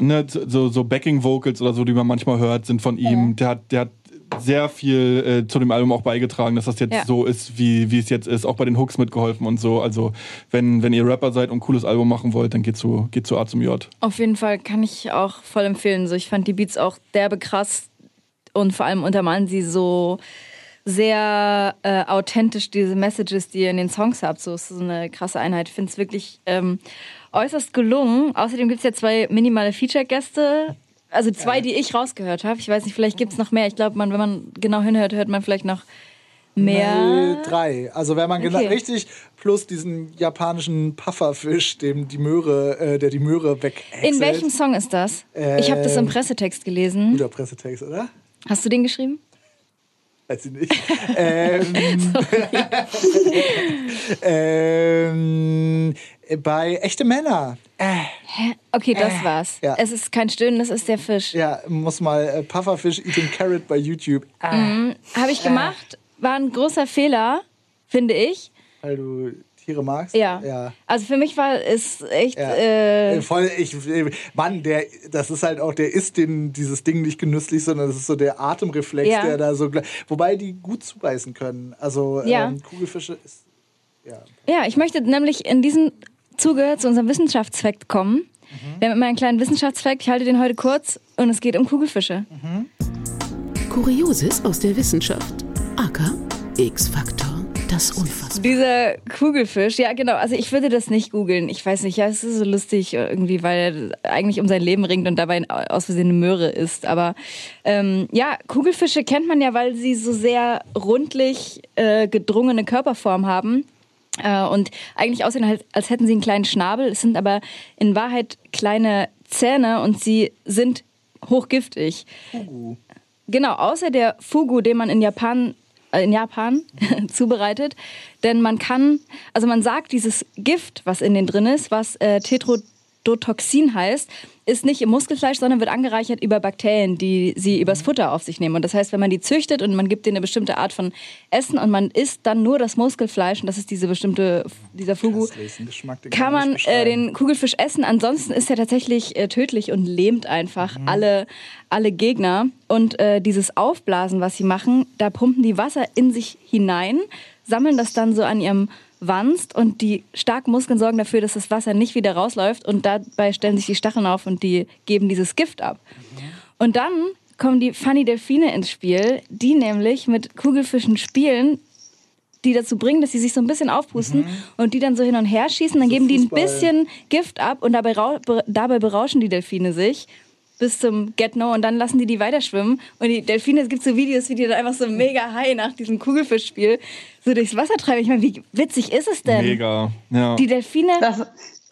[SPEAKER 2] ne, so, so Backing-Vocals oder so, die man manchmal hört, sind von ihm. Der hat, der hat sehr viel äh, zu dem Album auch beigetragen, dass das jetzt
[SPEAKER 5] Ja.
[SPEAKER 2] so ist, wie, wie es jetzt ist. Auch bei den Hooks mitgeholfen und so. Also, wenn, wenn ihr Rapper seid und ein cooles Album machen wollt, dann geht zu, geht zu A zum J.
[SPEAKER 5] Auf jeden Fall kann ich auch voll empfehlen. So, ich fand die Beats auch derbe krass und vor allem untermalen sie so sehr äh, authentisch diese Messages, die ihr in den Songs habt. So es ist so eine krasse Einheit. Ich finde es wirklich ähm, äußerst gelungen. Außerdem gibt es ja zwei minimale Feature-Gäste. Also zwei, die ich rausgehört habe. Ich weiß nicht, vielleicht gibt es noch mehr. Ich glaube, man, wenn man genau hinhört, hört man vielleicht noch mehr.
[SPEAKER 3] Äh, drei. Also wenn man genau
[SPEAKER 5] Okay.
[SPEAKER 3] richtig plus diesen japanischen Pufferfisch, dem die Möhre, äh, der die Möhre weg.
[SPEAKER 5] In welchem Song ist das? ich habe das im
[SPEAKER 3] Ähm,
[SPEAKER 5] Pressetext gelesen.
[SPEAKER 3] Guter Pressetext, oder?
[SPEAKER 5] Hast du den geschrieben?
[SPEAKER 3] Ich nicht. ähm, ähm, bei Echte Männer. Äh,
[SPEAKER 5] Okay, das war's.
[SPEAKER 3] ja.
[SPEAKER 5] Es ist kein Stöhnen, das ist der Fisch.
[SPEAKER 3] ja, muss mal äh, Pufferfish Eating Carrot bei YouTube. Ah,
[SPEAKER 5] Habe ich gemacht. War ein großer Fehler, finde ich.
[SPEAKER 3] weil du Tiere magst.
[SPEAKER 5] Ja.
[SPEAKER 3] ja.
[SPEAKER 5] Also für mich war es echt.
[SPEAKER 3] Ja.
[SPEAKER 5] Äh,
[SPEAKER 3] Äh, Voll, ich, äh, Mann, der, das ist halt auch, der isst den, dieses Ding nicht genüsslich, sondern das ist so der Atemreflex,
[SPEAKER 5] Ja.
[SPEAKER 3] der da so, wobei die gut zubeißen können. Also
[SPEAKER 5] Ja.
[SPEAKER 3] ähm, Kugelfische ist, ja.
[SPEAKER 5] ja, ich möchte nämlich in diesem Zuge zu unserem Wissenschaftsfakt kommen.
[SPEAKER 3] Mhm.
[SPEAKER 5] Wir haben immer einen kleinen Wissenschaftsfakt. Ich halte den heute kurz und es geht um Kugelfische.
[SPEAKER 8] Kurioses aus der Wissenschaft. Aka X-Faktor. Das Unfassbare.
[SPEAKER 5] Dieser Kugelfisch, ja genau, also ich würde das nicht googeln. Ich weiß nicht, ja, es ist so lustig irgendwie, weil er eigentlich um sein Leben ringt und dabei aus Versehen eine Möhre ist. Aber ähm, ja, Kugelfische kennt man ja, weil sie so sehr rundlich äh, gedrungene Körperform haben. Äh, und eigentlich aussehen, als hätten sie einen kleinen Schnabel. Es sind aber in Wahrheit kleine Zähne und sie sind hochgiftig. Genau, außer der Fugu, den man in Japan in Japan zubereitet, denn man kann, also man sagt, dieses Gift, was in den drin ist, was äh, Tetrodotoxin heißt, ist nicht im Muskelfleisch, sondern wird angereichert über Bakterien, die sie übers Futter auf sich nehmen. Und das heißt, wenn man die züchtet und man gibt denen eine bestimmte Art von Essen und man isst dann nur das Muskelfleisch und das ist diese bestimmte, dieser Fugu, kann
[SPEAKER 3] man
[SPEAKER 5] äh, den Kugelfisch essen. Ansonsten ist er tatsächlich äh, tödlich und lähmt einfach
[SPEAKER 3] Mhm.
[SPEAKER 5] alle, alle Gegner. Und äh, dieses Aufblasen, was sie machen, da pumpen die Wasser in sich hinein, sammeln das dann so an ihrem Wanst und die starken Muskeln sorgen dafür, dass das Wasser nicht wieder rausläuft und dabei stellen sich die Stacheln auf und die geben dieses Gift ab. Und dann kommen die Funny Delfine ins Spiel, die nämlich mit Kugelfischen spielen, die dazu bringen, dass sie sich so ein bisschen aufpusten und die dann so hin und her schießen. Dann geben die ein
[SPEAKER 3] Fußball.
[SPEAKER 5] bisschen Gift ab und dabei, dabei berauschen die Delfine sich bis zum Get-No und dann lassen die die weiter schwimmen. Und die Delfine, es gibt so Videos, wie die dann einfach so mega high nach diesem Kugelfischspiel so durchs Wasser treiben. Ich meine, wie witzig ist es denn?
[SPEAKER 2] Mega. Ja.
[SPEAKER 5] Die Delfine
[SPEAKER 7] Das,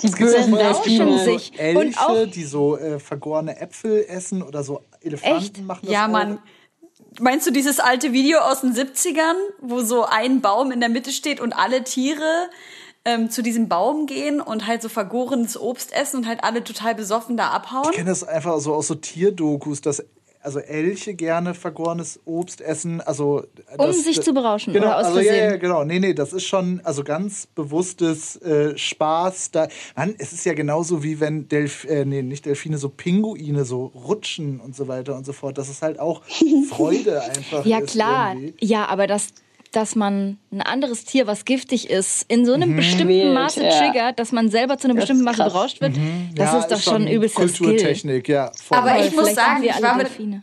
[SPEAKER 7] die bösen
[SPEAKER 5] lauschen sich.
[SPEAKER 3] so Elche,
[SPEAKER 5] Und auch-
[SPEAKER 3] die so äh, vergorene Äpfel essen oder so Elefanten
[SPEAKER 5] Echt?
[SPEAKER 3] machen das
[SPEAKER 6] Ja,
[SPEAKER 3] auch.
[SPEAKER 6] Mann. Meinst du dieses alte Video aus den 70ern, wo so ein Baum in der Mitte steht und alle Tiere ähm, zu diesem Baum gehen und halt so vergorenes Obst essen und halt alle total besoffen da abhauen?
[SPEAKER 3] Ich kenne das einfach so aus so Tierdokus, dass also Elche gerne vergorenes Obst essen. Also
[SPEAKER 5] Um sich zu berauschen
[SPEAKER 3] genau,
[SPEAKER 5] oder aus
[SPEAKER 3] also, ja,
[SPEAKER 5] Versehen.
[SPEAKER 3] ja, genau. Nee, nee, das ist schon also ganz bewusstes äh, Spaß. Da, Mann, es ist ja genauso wie wenn Delf äh, nee, nicht Delfine, so Pinguine so rutschen und so weiter und so fort. Das ist halt auch Freude einfach.
[SPEAKER 5] Ja,
[SPEAKER 3] ist
[SPEAKER 5] klar.
[SPEAKER 3] irgendwie.
[SPEAKER 5] Ja, aber dass, dass man ein anderes Tier, was giftig ist, in so einem
[SPEAKER 3] Mhm.
[SPEAKER 5] bestimmten
[SPEAKER 7] Wählt,
[SPEAKER 5] Maße
[SPEAKER 7] ja.
[SPEAKER 5] triggert, dass man selber zu einem
[SPEAKER 7] Das
[SPEAKER 5] bestimmten
[SPEAKER 7] ist
[SPEAKER 5] Maße
[SPEAKER 7] krass.
[SPEAKER 5] berauscht wird, das
[SPEAKER 3] Ja,
[SPEAKER 5] ist doch schon übelster Skill.
[SPEAKER 3] Kulturtechnik, ja. voll.
[SPEAKER 6] Aber ich muss sagen, ich war mit,
[SPEAKER 5] Delfine.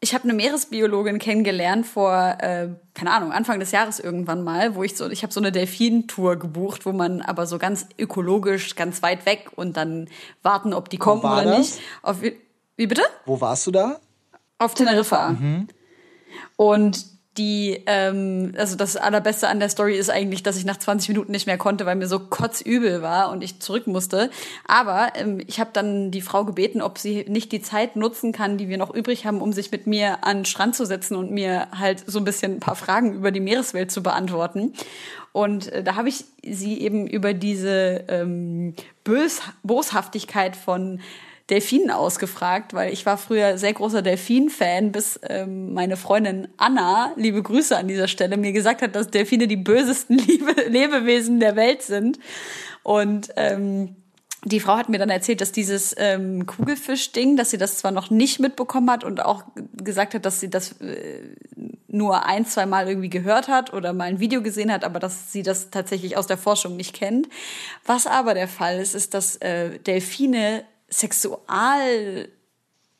[SPEAKER 6] ich habe eine Meeresbiologin kennengelernt vor, äh, keine Ahnung, Anfang des Jahres irgendwann mal, wo ich so, ich habe so eine Delfintour gebucht, wo man aber so ganz ökologisch, ganz weit weg und dann warten, ob die kommen oder
[SPEAKER 3] das?
[SPEAKER 6] nicht. Auf, wie bitte?
[SPEAKER 3] Wo warst du da?
[SPEAKER 6] Auf Teneriffa.
[SPEAKER 3] Mhm.
[SPEAKER 6] Und die, ähm, also das Allerbeste an der Story ist eigentlich, dass ich nach 20 Minuten nicht mehr konnte, weil mir so kotzübel war und ich zurück musste. Aber ähm, ich habe dann die Frau gebeten, ob sie nicht die Zeit nutzen kann, die wir noch übrig haben, um sich mit mir an den Strand zu setzen und mir halt so ein bisschen ein paar Fragen über die Meereswelt zu beantworten. Und äh, da habe ich sie eben über diese ähm, Bös Boshaftigkeit von Delfinen ausgefragt, weil ich war früher sehr großer Delfin-Fan, bis ähm, meine Freundin Anna, liebe Grüße an dieser Stelle, mir gesagt hat, dass Delfine die bösesten Liebe Lebewesen der Welt sind. Und ähm, die Frau hat mir dann erzählt, dass dieses ähm, Kugelfisch-Ding, dass sie das zwar noch nicht mitbekommen hat und auch gesagt hat, dass sie das äh, nur ein, zwei Mal irgendwie gehört hat oder mal ein Video gesehen hat, aber dass sie das tatsächlich aus der Forschung nicht kennt. Was aber der Fall ist, ist, dass äh, Delfine Sexual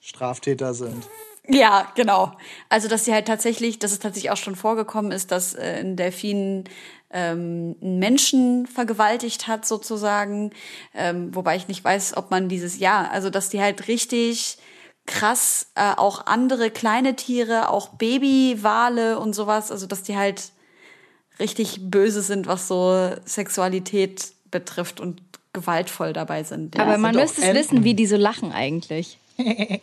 [SPEAKER 3] Straftäter sind.
[SPEAKER 6] ja, genau. Also, dass sie halt tatsächlich, dass es tatsächlich auch schon vorgekommen ist, dass äh, ein Delfin ähm, einen Menschen vergewaltigt hat, sozusagen. Ähm, wobei ich nicht weiß, ob man dieses Ja, also dass die halt richtig krass äh, auch andere kleine Tiere, auch Babywale und sowas, also dass die halt richtig böse sind, was so Sexualität betrifft und gewaltvoll dabei sind. Ja.
[SPEAKER 5] Aber man müsste es wissen, wie die so lachen eigentlich.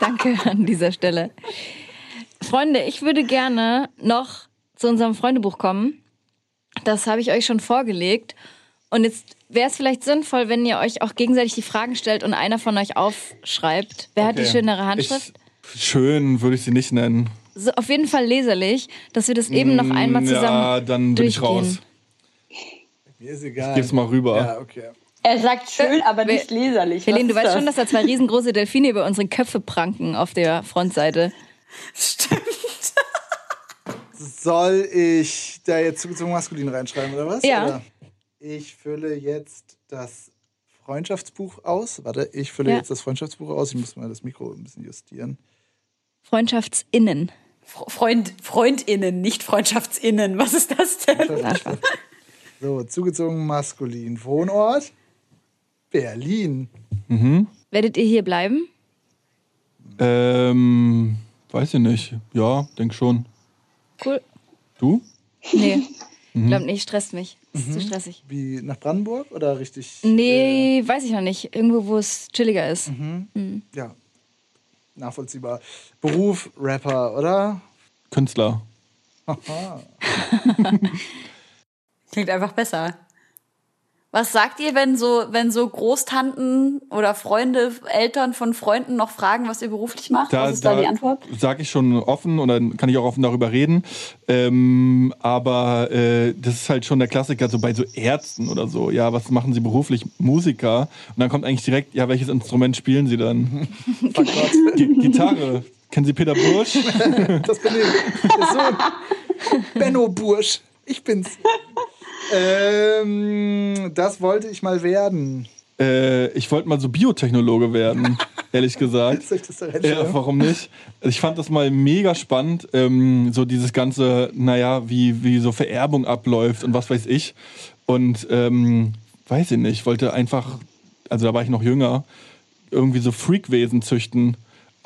[SPEAKER 5] Danke an dieser Stelle. Freunde, ich würde gerne noch zu unserem Freundebuch kommen. Das habe ich euch schon vorgelegt. Und jetzt wäre es vielleicht sinnvoll, wenn ihr euch auch gegenseitig die Fragen stellt und einer von euch aufschreibt. Wer hat die
[SPEAKER 2] Okay.
[SPEAKER 5] schönere Handschrift?
[SPEAKER 2] Ich, schön würde ich sie nicht nennen.
[SPEAKER 5] So, auf jeden Fall leserlich, dass wir das eben noch einmal zusammen
[SPEAKER 2] Ja, dann bin ich
[SPEAKER 5] durchgehen.
[SPEAKER 2] raus.
[SPEAKER 3] Mir ist egal.
[SPEAKER 2] Gib's mal rüber.
[SPEAKER 3] Ja, okay.
[SPEAKER 7] Er sagt schön, aber
[SPEAKER 5] Wer-
[SPEAKER 7] nicht leserlich.
[SPEAKER 5] Helene, du weißt schon, dass da zwei riesengroße Delfine über unsere Köpfe pranken auf der Frontseite.
[SPEAKER 6] Stimmt.
[SPEAKER 3] Soll ich da jetzt zugezogen maskulin reinschreiben oder was?
[SPEAKER 5] Ja.
[SPEAKER 3] Oder? Ich fülle jetzt das Freundschaftsbuch aus. Warte, ich fülle
[SPEAKER 5] Ja.
[SPEAKER 3] jetzt das Freundschaftsbuch aus. Ich muss mal das Mikro ein bisschen justieren.
[SPEAKER 5] Freundschaftsinnen.
[SPEAKER 6] Freund, FreundInnen, nicht FreundschaftsInnen. Was ist das denn?
[SPEAKER 3] So, zugezogen maskulin. Wohnort? Berlin.
[SPEAKER 5] Werdet ihr hier bleiben?
[SPEAKER 2] Ähm, weiß ich nicht. Ja, denk schon.
[SPEAKER 5] Cool.
[SPEAKER 2] Du?
[SPEAKER 5] Nee, ich glaube nicht, stresst mich. Ist zu stressig.
[SPEAKER 3] Wie nach Brandenburg oder richtig?
[SPEAKER 5] Nee, weiß ich noch nicht. Irgendwo, wo es chilliger ist.
[SPEAKER 3] Ja, nachvollziehbar. Beruf, Rapper, oder?
[SPEAKER 2] Künstler.
[SPEAKER 6] Klingt einfach besser. Was sagt ihr, wenn so, wenn so Großtanten oder Freunde, Eltern von Freunden noch fragen, was ihr beruflich macht? was ist da, die Antwort?
[SPEAKER 2] sage ich schon offen oder kann ich auch offen darüber reden. Ähm, aber äh, das ist halt schon der Klassiker, so bei so Ärzten oder so. Ja, was machen sie beruflich? Musiker. Und dann kommt eigentlich direkt, ja, welches Instrument spielen sie dann? G Gitarre. Kennen Sie Peter Bursch?
[SPEAKER 3] Das bin ich. Der Sohn. Benno Bursch. Ich bin's. Ähm, das wollte ich mal werden.
[SPEAKER 2] äh, ich wollte mal so Biotechnologe werden, ehrlich gesagt.
[SPEAKER 3] Ich
[SPEAKER 2] Ja, warum nicht? Ich fand das mal mega spannend, ähm, so dieses ganze, naja, wie, wie so Vererbung abläuft und was weiß ich. Und ähm, weiß ich nicht, wollte einfach, also da war ich noch jünger, irgendwie so Freakwesen züchten.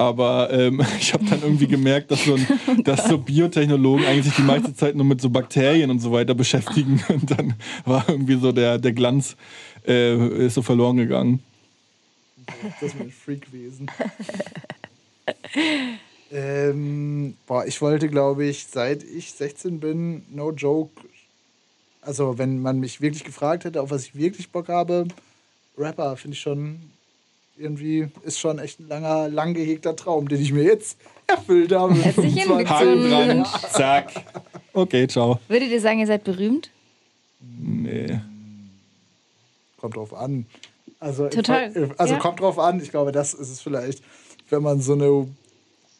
[SPEAKER 2] Aber ähm, ich habe dann irgendwie gemerkt, dass so, ein, dass so Biotechnologen eigentlich die meiste Zeit nur mit so Bakterien und so weiter beschäftigen. Und dann war irgendwie so der, der Glanz äh, ist so verloren gegangen.
[SPEAKER 3] Das mit Freakwesen. ähm, boah, ich wollte, glaube ich, seit ich 16 bin, no joke. Also, wenn man mich wirklich gefragt hätte, auf was ich wirklich Bock habe, Rapper finde ich schon irgendwie ist schon echt ein langer, lang gehegter Traum, den ich mir jetzt erfüllt habe. mit
[SPEAKER 5] Herzlichen
[SPEAKER 3] 25.
[SPEAKER 2] Haken dran.
[SPEAKER 5] Glückwunsch.
[SPEAKER 2] Zack. Okay, ciao.
[SPEAKER 5] Würdet ihr sagen, ihr seid berühmt?
[SPEAKER 2] Nee.
[SPEAKER 3] Kommt drauf an. Also,
[SPEAKER 5] Total,
[SPEAKER 3] also
[SPEAKER 5] ja.
[SPEAKER 3] kommt drauf an. Ich glaube, das ist es vielleicht, wenn man so eine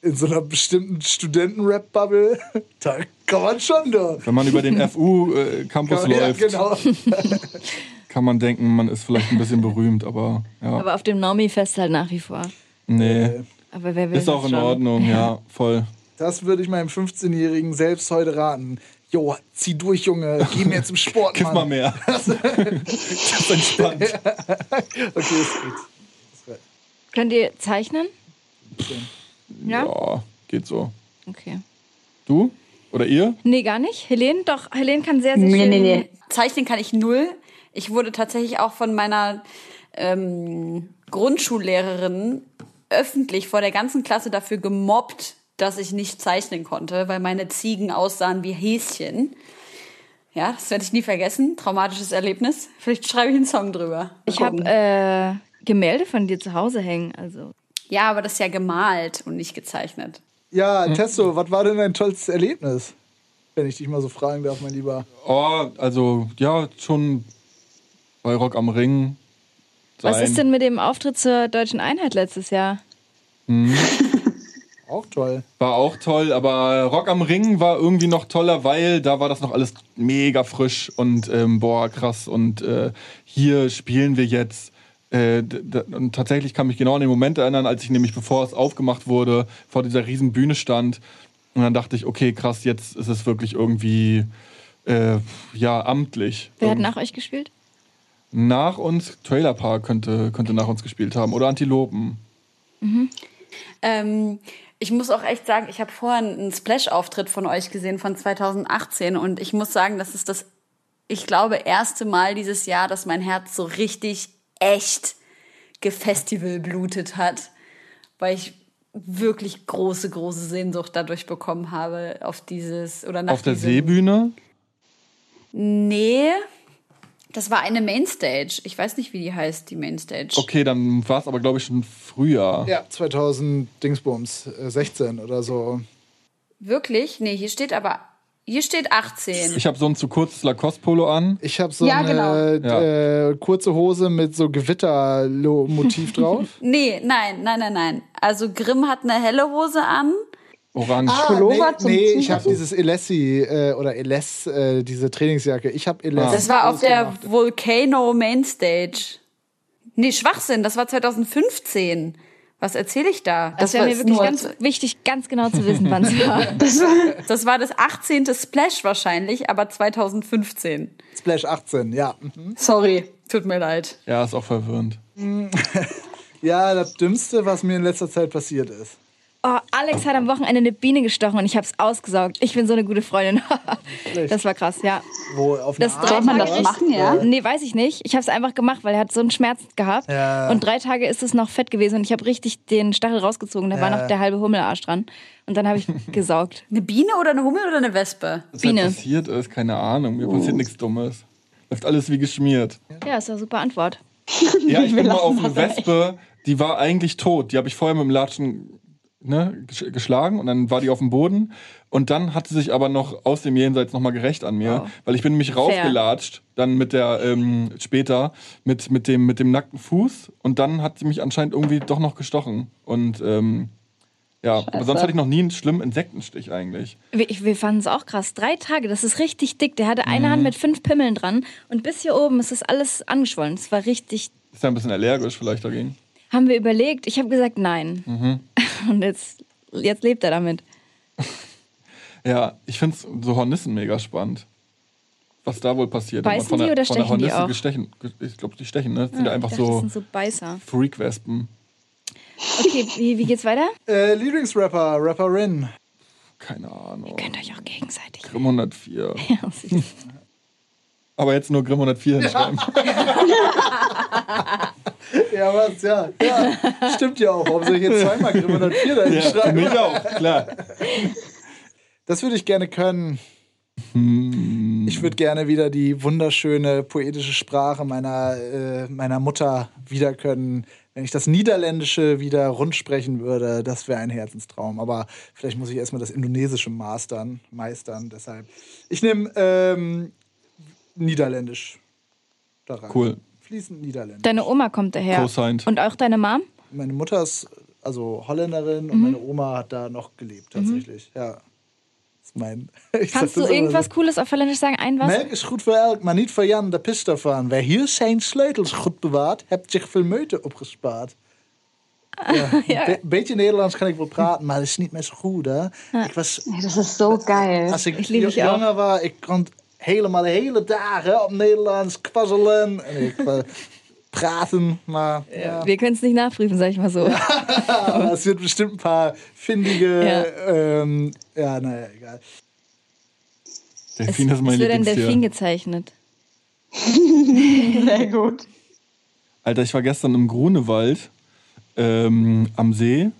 [SPEAKER 3] in so einer bestimmten Studenten-Rap-Bubble, da kann man schon da.
[SPEAKER 2] Wenn man über den FU-Campus
[SPEAKER 3] Ja,
[SPEAKER 2] läuft,
[SPEAKER 3] genau.
[SPEAKER 2] kann man denken, man ist vielleicht ein bisschen berühmt, aber ja.
[SPEAKER 5] Aber auf dem Normi-Fest halt nach wie vor.
[SPEAKER 2] nee.
[SPEAKER 5] Aber wer will
[SPEAKER 2] Ist auch in
[SPEAKER 5] schon?
[SPEAKER 2] Ordnung, ja, voll.
[SPEAKER 3] Das würde ich meinem 15-Jährigen selbst heute raten. Jo, zieh durch, Junge. Geh mir zum Sport,
[SPEAKER 2] Kiff mal mehr. das ist entspannt.
[SPEAKER 3] Okay, ist gut.
[SPEAKER 5] Könnt ihr zeichnen? Ja?
[SPEAKER 2] Ja, geht so.
[SPEAKER 5] Okay.
[SPEAKER 2] Du? Oder ihr?
[SPEAKER 5] Nee, gar nicht. Helene? Doch, Helene kann sehr, sehr
[SPEAKER 6] Nee,
[SPEAKER 5] schön.
[SPEAKER 6] nee, nee. Zeichnen kann ich null. Ich wurde tatsächlich auch von meiner ähm, Grundschullehrerin öffentlich vor der ganzen Klasse dafür gemobbt, dass ich nicht zeichnen konnte, weil meine Ziegen aussahen wie Häschen. Ja, das werde ich nie vergessen. Traumatisches Erlebnis. Vielleicht schreibe ich einen Song drüber.
[SPEAKER 5] Ich habe äh, Gemälde von dir zu Hause hängen. Also
[SPEAKER 6] ja, aber das ist ja gemalt und nicht gezeichnet.
[SPEAKER 3] Ja, Testo, was war denn dein tollstes Erlebnis? Wenn ich dich mal so fragen darf, mein Lieber.
[SPEAKER 2] Oh, also, ja, schon bei Rock am Ring.
[SPEAKER 5] was
[SPEAKER 2] sein.
[SPEAKER 5] ist denn mit dem Auftritt zur Deutschen Einheit letztes Jahr?
[SPEAKER 3] Auch toll.
[SPEAKER 2] War auch toll, aber Rock am Ring war irgendwie noch toller, weil da war das noch alles mega frisch und ähm, boah, krass. Und äh, hier spielen wir jetzt. Äh, und tatsächlich kann mich genau an den Moment erinnern, als ich nämlich, bevor es aufgemacht wurde, vor dieser riesen Bühne stand. Und dann dachte ich, okay, krass, jetzt ist es wirklich irgendwie, äh, ja, amtlich.
[SPEAKER 5] Wer hat nach euch gespielt?
[SPEAKER 2] Nach uns, Trailer Park könnte, könnte nach uns gespielt haben. Oder Antilopen.
[SPEAKER 6] Ähm, ich muss auch echt sagen, ich habe vorhin einen Splash-Auftritt von euch gesehen von 2018 und ich muss sagen, das ist das, ich glaube, erste Mal dieses Jahr, dass mein Herz so richtig echt gefestivalblutet hat, weil ich wirklich große, große Sehnsucht dadurch bekommen habe auf dieses oder nach
[SPEAKER 2] Auf der Seebühne.
[SPEAKER 6] Nee, das war eine Mainstage. Ich weiß nicht, wie die heißt, die Mainstage.
[SPEAKER 2] Okay, dann war es aber, glaube ich, schon früher.
[SPEAKER 3] Ja, 2000 Dingsbums, äh, 16 oder so.
[SPEAKER 6] Wirklich? Nee, hier steht aber, hier steht 18.
[SPEAKER 2] Ich habe so ein zu kurzes Lacoste-Polo an.
[SPEAKER 3] Ich habe so
[SPEAKER 6] Ja,
[SPEAKER 3] eine
[SPEAKER 6] genau.
[SPEAKER 3] äh, kurze Hose mit so Gewittermotiv drauf.
[SPEAKER 6] Nee, nein, nein, nein, nein. Also Grimm hat eine helle Hose an.
[SPEAKER 2] Orange.
[SPEAKER 7] Pullover
[SPEAKER 3] nee,
[SPEAKER 7] zum
[SPEAKER 3] nee ich habe dieses Elessi äh, oder Eles, äh, diese Trainingsjacke. Ich habe Eles.
[SPEAKER 6] Das war auf der Volcano Mainstage. Nee, Schwachsinn, das war 2015. Was erzähle ich da?
[SPEAKER 5] Das wäre mir wirklich ganz wichtig, ganz genau zu wissen, wann es war.
[SPEAKER 6] Das war das 18. Splash wahrscheinlich, aber 2015.
[SPEAKER 3] Splash 18, ja. Mhm.
[SPEAKER 6] Sorry, tut mir leid.
[SPEAKER 2] Ja, ist auch verwirrend.
[SPEAKER 3] Ja, das Dümmste, was mir in letzter Zeit passiert ist.
[SPEAKER 5] Oh, Alex hat am Wochenende eine Biene gestochen und ich habe es ausgesaugt. Ich bin so eine gute Freundin. das war krass, ja.
[SPEAKER 3] Wo auf
[SPEAKER 5] Das
[SPEAKER 7] Soll man das
[SPEAKER 5] nicht-
[SPEAKER 7] machen, ja?
[SPEAKER 5] Nee, weiß ich nicht. Ich habe es einfach gemacht, weil er hat so einen Schmerz gehabt.
[SPEAKER 3] Ja.
[SPEAKER 5] Und drei Tage ist es noch fett gewesen und ich habe richtig den Stachel rausgezogen. Da war
[SPEAKER 3] Ja.
[SPEAKER 5] noch der halbe Hummelarsch dran. Und dann habe ich gesaugt.
[SPEAKER 6] Eine Biene oder eine Hummel oder eine Wespe?
[SPEAKER 2] Was
[SPEAKER 5] Biene.
[SPEAKER 2] halt passiert ist, keine Ahnung. Mir passiert nichts Dummes. Läuft alles wie geschmiert.
[SPEAKER 5] Ja, ist eine super Antwort.
[SPEAKER 2] Ja, ich bin mal auf eine Wespe, die war eigentlich tot. Die habe ich vorher mit dem Latschen ne, gesch- geschlagen und dann war die auf dem Boden. Und dann hat sie sich aber noch aus dem Jenseits nochmal gerecht an mir,
[SPEAKER 5] Oh.
[SPEAKER 2] weil ich bin nämlich rausgelatscht, dann mit der, ähm, später, mit, mit, dem, mit dem nackten Fuß. Und dann hat sie mich anscheinend irgendwie doch noch gestochen. Und ähm, ja, aber sonst hatte ich noch nie einen schlimmen Insektenstich eigentlich.
[SPEAKER 5] Wir, wir fanden es auch krass. Drei Tage, das ist richtig dick. Der hatte eine Hand mit fünf Pimmeln dran und bis hier oben ist das alles angeschwollen. Es war richtig.
[SPEAKER 2] Ist ja ein bisschen allergisch vielleicht dagegen.
[SPEAKER 5] Haben wir überlegt. Ich habe gesagt, nein. Und jetzt, jetzt lebt er damit.
[SPEAKER 2] Ja, ich finde so Hornissen mega spannend. Was da wohl passiert.
[SPEAKER 5] Beißen
[SPEAKER 2] von
[SPEAKER 5] die
[SPEAKER 2] der,
[SPEAKER 5] oder
[SPEAKER 2] von der
[SPEAKER 5] stechen die
[SPEAKER 2] Hornisse
[SPEAKER 5] auch?
[SPEAKER 2] Gestechen, ge- ich glaube, die stechen, ne? Das sind ja einfach
[SPEAKER 5] dachte,
[SPEAKER 2] so
[SPEAKER 5] Das sind so Beißer.
[SPEAKER 2] Freakwespen.
[SPEAKER 5] Okay, wie, wie geht's weiter?
[SPEAKER 3] Äh, Lieblingsrapper, Rapperin.
[SPEAKER 2] Keine Ahnung.
[SPEAKER 5] Könnt euch auch gegenseitig.
[SPEAKER 2] Grimm 104.
[SPEAKER 5] Ja.
[SPEAKER 2] Aber jetzt nur Grimm 104 hinschreiben.
[SPEAKER 3] Ja, was, ja. ja. Stimmt ja auch. Warum soll ich jetzt zweimal Grimm 104 dahin
[SPEAKER 2] Ja, für
[SPEAKER 3] schreiben?
[SPEAKER 2] mich auch, klar.
[SPEAKER 3] Das würde ich gerne können.
[SPEAKER 2] Hm.
[SPEAKER 3] Ich würde gerne wieder die wunderschöne poetische Sprache meiner, äh, meiner Mutter wieder können. wenn ich das Niederländische wieder rund sprechen würde, das wäre ein Herzenstraum. Aber vielleicht muss ich erstmal das Indonesische mastern, meistern. Deshalb. Ich nehme ähm, Niederländisch daran.
[SPEAKER 2] Cool.
[SPEAKER 3] Fließend Niederländisch.
[SPEAKER 5] Deine Oma kommt daher.
[SPEAKER 2] Co-signed.
[SPEAKER 5] Und auch deine Mom?
[SPEAKER 3] Meine Mutter ist also Holländerin
[SPEAKER 5] Mhm.
[SPEAKER 3] und meine Oma hat da noch gelebt, tatsächlich. Ja. Das ist mein. Ich
[SPEAKER 5] Kannst du irgendwas
[SPEAKER 3] so.
[SPEAKER 5] Cooles auf Holländisch sagen? Ein was?
[SPEAKER 3] Melk is goed voor elk, maar niet voor Jan de Pistoffaan. Wer hier zijn sleutels goed bewaart, hebt zich veel meute opgespaard. Ja, Een be- beetje Nederlands kan ik wel praten, maar dat is niet meer zo goed, hè? Ik was,
[SPEAKER 7] Nee, das ist so geil.
[SPEAKER 3] als ik,
[SPEAKER 5] Ik
[SPEAKER 3] jonger was, ik kon helemaal de hele dagen op Nederlands kwazzelen. En ik eh, praten, maar ja.
[SPEAKER 5] Wir können es nicht nachprüfen, sag ich mal so.
[SPEAKER 3] Aber es wird bestimmt ein paar findige,
[SPEAKER 5] Ja.
[SPEAKER 3] ähm, ja, naja, egal.
[SPEAKER 2] Delfin ist mein
[SPEAKER 5] es wird ein
[SPEAKER 2] Lieblingstier.
[SPEAKER 5] Delfin gezeichnet.
[SPEAKER 7] Sehr gut.
[SPEAKER 2] Alter, ich war gestern im Grunewald ähm, am See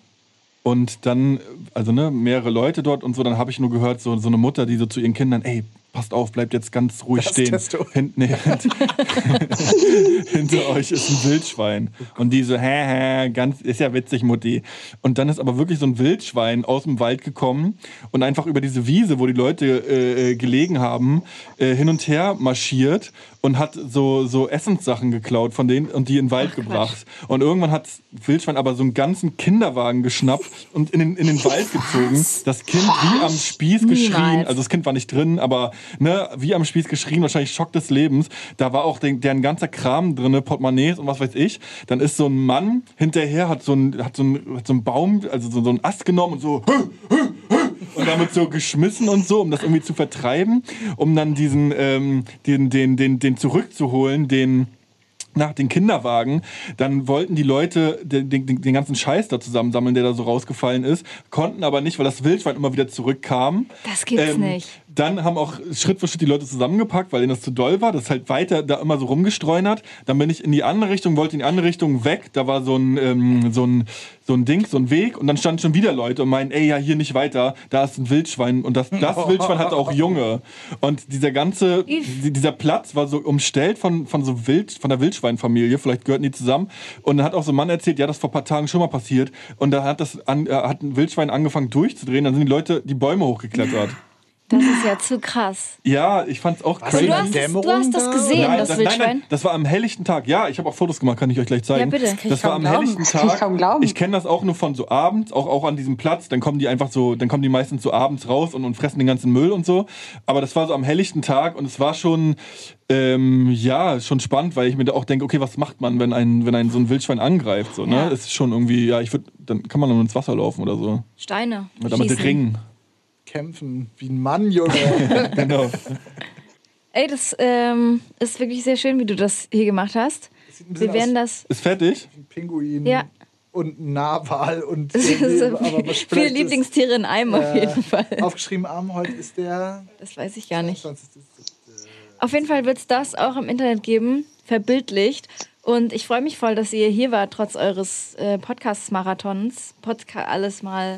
[SPEAKER 2] und dann, also ne, mehrere Leute dort und so, dann habe ich nur gehört, so, so eine Mutter, die so zu ihren Kindern, ey, passt auf, bleibt jetzt ganz ruhig
[SPEAKER 3] Das
[SPEAKER 2] stehen.
[SPEAKER 3] Testo.
[SPEAKER 2] Hint, nee, hint, hinter euch ist ein Wildschwein. Und die so, hä, hä, ganz, ist ja witzig, Mutti. Und dann ist aber wirklich so ein Wildschwein aus dem Wald gekommen und einfach über diese Wiese, wo die Leute äh, äh, gelegen haben, äh, hin und her marschiert und hat so, so Essenssachen geklaut von denen und die in den Wald gebracht. Und irgendwann hat Wildschwein aber so einen ganzen Kinderwagen geschnappt und in den, in den Wald gezogen. Das Kind wie am Spieß geschrien.
[SPEAKER 5] Niemals.
[SPEAKER 2] Also das Kind war nicht drin, aber ne, wie am Spieß geschrien, wahrscheinlich Schock des Lebens. Da war auch den, deren ganzer Kram drin, Portemonnaies und was weiß ich. Dann ist so ein Mann hinterher, hat so ein, hat so ein, hat so ein Baum, also so, so einen Ast genommen und so und damit so geschmissen und so, um das irgendwie zu vertreiben, um dann diesen, ähm, den, den, den, den zurückzuholen, den nach den Kinderwagen, dann wollten die Leute den, den, den ganzen Scheiß da zusammensammeln, der da so rausgefallen ist, konnten aber nicht, weil das Wildschwein immer wieder zurückkam.
[SPEAKER 5] Das gibt's nicht.
[SPEAKER 2] Dann haben auch Schritt für Schritt die Leute zusammengepackt, weil ihnen das zu doll war. Das ist halt weiter da immer so rumgestreunert. Dann bin ich in die andere Richtung, wollte in die andere Richtung weg. Da war so ein, ähm, so ein, so ein Ding, so ein Weg. Und dann standen schon wieder Leute und meinen, ey, ja, hier nicht weiter. Da ist ein Wildschwein. Und das, das Wildschwein hatte auch Junge. Und dieser ganze, die- dieser Platz war so umstellt von, von so Wild, von der Wildschweinfamilie. Vielleicht gehörten die zusammen. Und dann hat auch so ein Mann erzählt, ja, das ist vor ein paar Tagen schon mal passiert. Und da hat das an, äh, hat ein Wildschwein angefangen durchzudrehen. Dann sind die Leute die Bäume hochgeklettert.
[SPEAKER 5] Das ist ja zu krass.
[SPEAKER 2] Ja, ich fand's auch crazy.
[SPEAKER 5] du hast, das, du hast das gesehen,
[SPEAKER 2] Nein,
[SPEAKER 5] das
[SPEAKER 2] das, nein,
[SPEAKER 5] Wildschwein?
[SPEAKER 2] nein, das war am helllichten Tag. Ja, ich habe auch Fotos gemacht, kann ich euch gleich zeigen.
[SPEAKER 5] Ja, bitte. Das
[SPEAKER 7] kann ich
[SPEAKER 2] Das war
[SPEAKER 7] kaum
[SPEAKER 2] am
[SPEAKER 7] glauben.
[SPEAKER 2] helllichten
[SPEAKER 7] Das kann ich
[SPEAKER 2] Tag.
[SPEAKER 7] kaum glauben.
[SPEAKER 2] Ich kenne das auch nur von so abends, auch, auch an diesem Platz. Dann kommen die einfach so, dann kommen die meistens so abends raus und, und fressen den ganzen Müll und so. Aber das war so am helllichten Tag und es war schon, ähm, ja, schon spannend, weil ich mir da auch denke, okay, was macht man, wenn ein, wenn ein so ein Wildschwein angreift? So, ne?
[SPEAKER 5] Ja.
[SPEAKER 2] Es ist schon irgendwie, ja, ich würde, dann kann man dann ins Wasser laufen oder so.
[SPEAKER 5] Steine.
[SPEAKER 2] Mit, mit
[SPEAKER 5] schießen.
[SPEAKER 2] Ringen.
[SPEAKER 3] Kämpfen wie ein Mann, Junge.
[SPEAKER 2] genau.
[SPEAKER 5] Ey, das ähm, ist wirklich sehr schön, wie du das hier gemacht hast. Wir werden das.
[SPEAKER 2] Ist fertig?
[SPEAKER 3] Pinguin
[SPEAKER 5] Ja.
[SPEAKER 3] und ein Narwal und was
[SPEAKER 5] viele Lieblingstiere in einem auf
[SPEAKER 3] Äh,
[SPEAKER 5] jeden Fall.
[SPEAKER 3] Aufgeschrieben am heute ist der
[SPEAKER 5] Das weiß ich gar nicht.
[SPEAKER 3] 20.
[SPEAKER 5] Auf jeden Fall wird es das auch im Internet geben, verbildlicht. Und ich freue mich voll, dass ihr hier wart, trotz eures äh, Podcast-Marathons. Podcast alles mal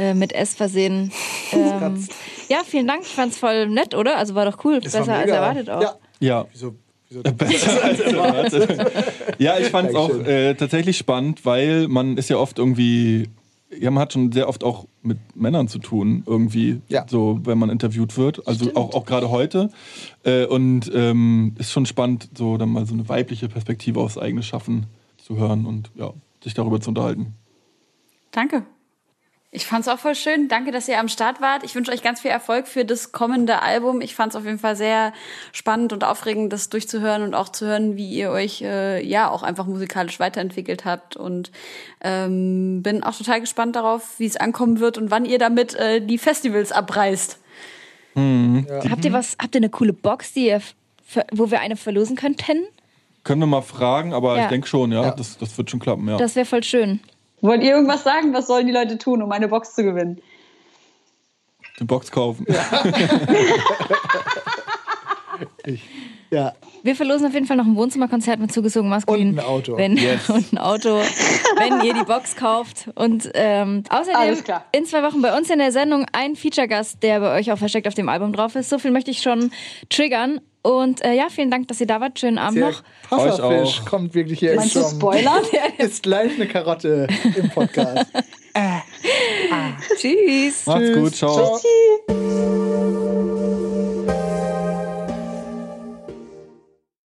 [SPEAKER 5] äh, mit S versehen. Ähm, ja, vielen Dank. Ich fand's voll nett, oder? Also war doch cool.
[SPEAKER 3] War
[SPEAKER 5] Besser als erwartet auch.
[SPEAKER 3] Ja.
[SPEAKER 2] Ja.
[SPEAKER 3] Wieso, wieso
[SPEAKER 2] Besser als erwartet. ja, ich fand es auch äh, tatsächlich spannend, weil man ist ja oft irgendwie, ja, man hat schon sehr oft auch mit Männern zu tun, irgendwie,
[SPEAKER 3] Ja.
[SPEAKER 2] so, wenn man interviewt wird. Also auch, auch gerade heute. Äh, und ähm, ist schon spannend, so dann mal so eine weibliche Perspektive aufs eigene Schaffen zu hören und ja, sich darüber zu unterhalten.
[SPEAKER 6] Danke. Ich fand's auch voll schön. Danke, dass ihr am Start wart. Ich wünsche euch ganz viel Erfolg für das kommende Album. Ich fand's auf jeden Fall sehr spannend und aufregend, das durchzuhören und auch zu hören, wie ihr euch äh, ja auch einfach musikalisch weiterentwickelt habt. Und ähm, bin auch total gespannt darauf, wie es ankommen wird und wann ihr damit äh, die Festivals abreißt.
[SPEAKER 5] Habt ihr was, habt ihr eine coole Box, die ihr, wo wir eine verlosen könnten?
[SPEAKER 2] Können wir mal fragen, aber
[SPEAKER 5] Ja.
[SPEAKER 2] ich denke schon, ja,
[SPEAKER 3] Ja.
[SPEAKER 2] Das, das wird schon klappen, ja.
[SPEAKER 5] Das wäre voll schön.
[SPEAKER 7] Wollt ihr irgendwas sagen? Was sollen die Leute tun, um eine Box zu gewinnen?
[SPEAKER 2] Die Box kaufen.
[SPEAKER 3] Ja,
[SPEAKER 5] Wir verlosen auf jeden Fall noch ein Wohnzimmerkonzert mit zugezogen maskulin.
[SPEAKER 3] Und ein Auto.
[SPEAKER 5] Wenn,
[SPEAKER 2] Yes.
[SPEAKER 5] Und ein Auto, wenn ihr die Box kauft. Und ähm, außerdem in zwei Wochen bei uns in der Sendung ein Feature-Gast, der bei euch auch versteckt auf dem Album drauf ist. So viel möchte ich schon triggern. Und äh, ja, vielen Dank, dass ihr da wart. Schönen Abend
[SPEAKER 3] Der
[SPEAKER 5] noch.
[SPEAKER 3] Passafisch kommt wirklich hier
[SPEAKER 7] Meinst du. Spoiler?
[SPEAKER 3] Ist gleich eine Karotte im Podcast.
[SPEAKER 5] Tschüss.
[SPEAKER 2] Macht's gut, ciao.
[SPEAKER 3] Ciao.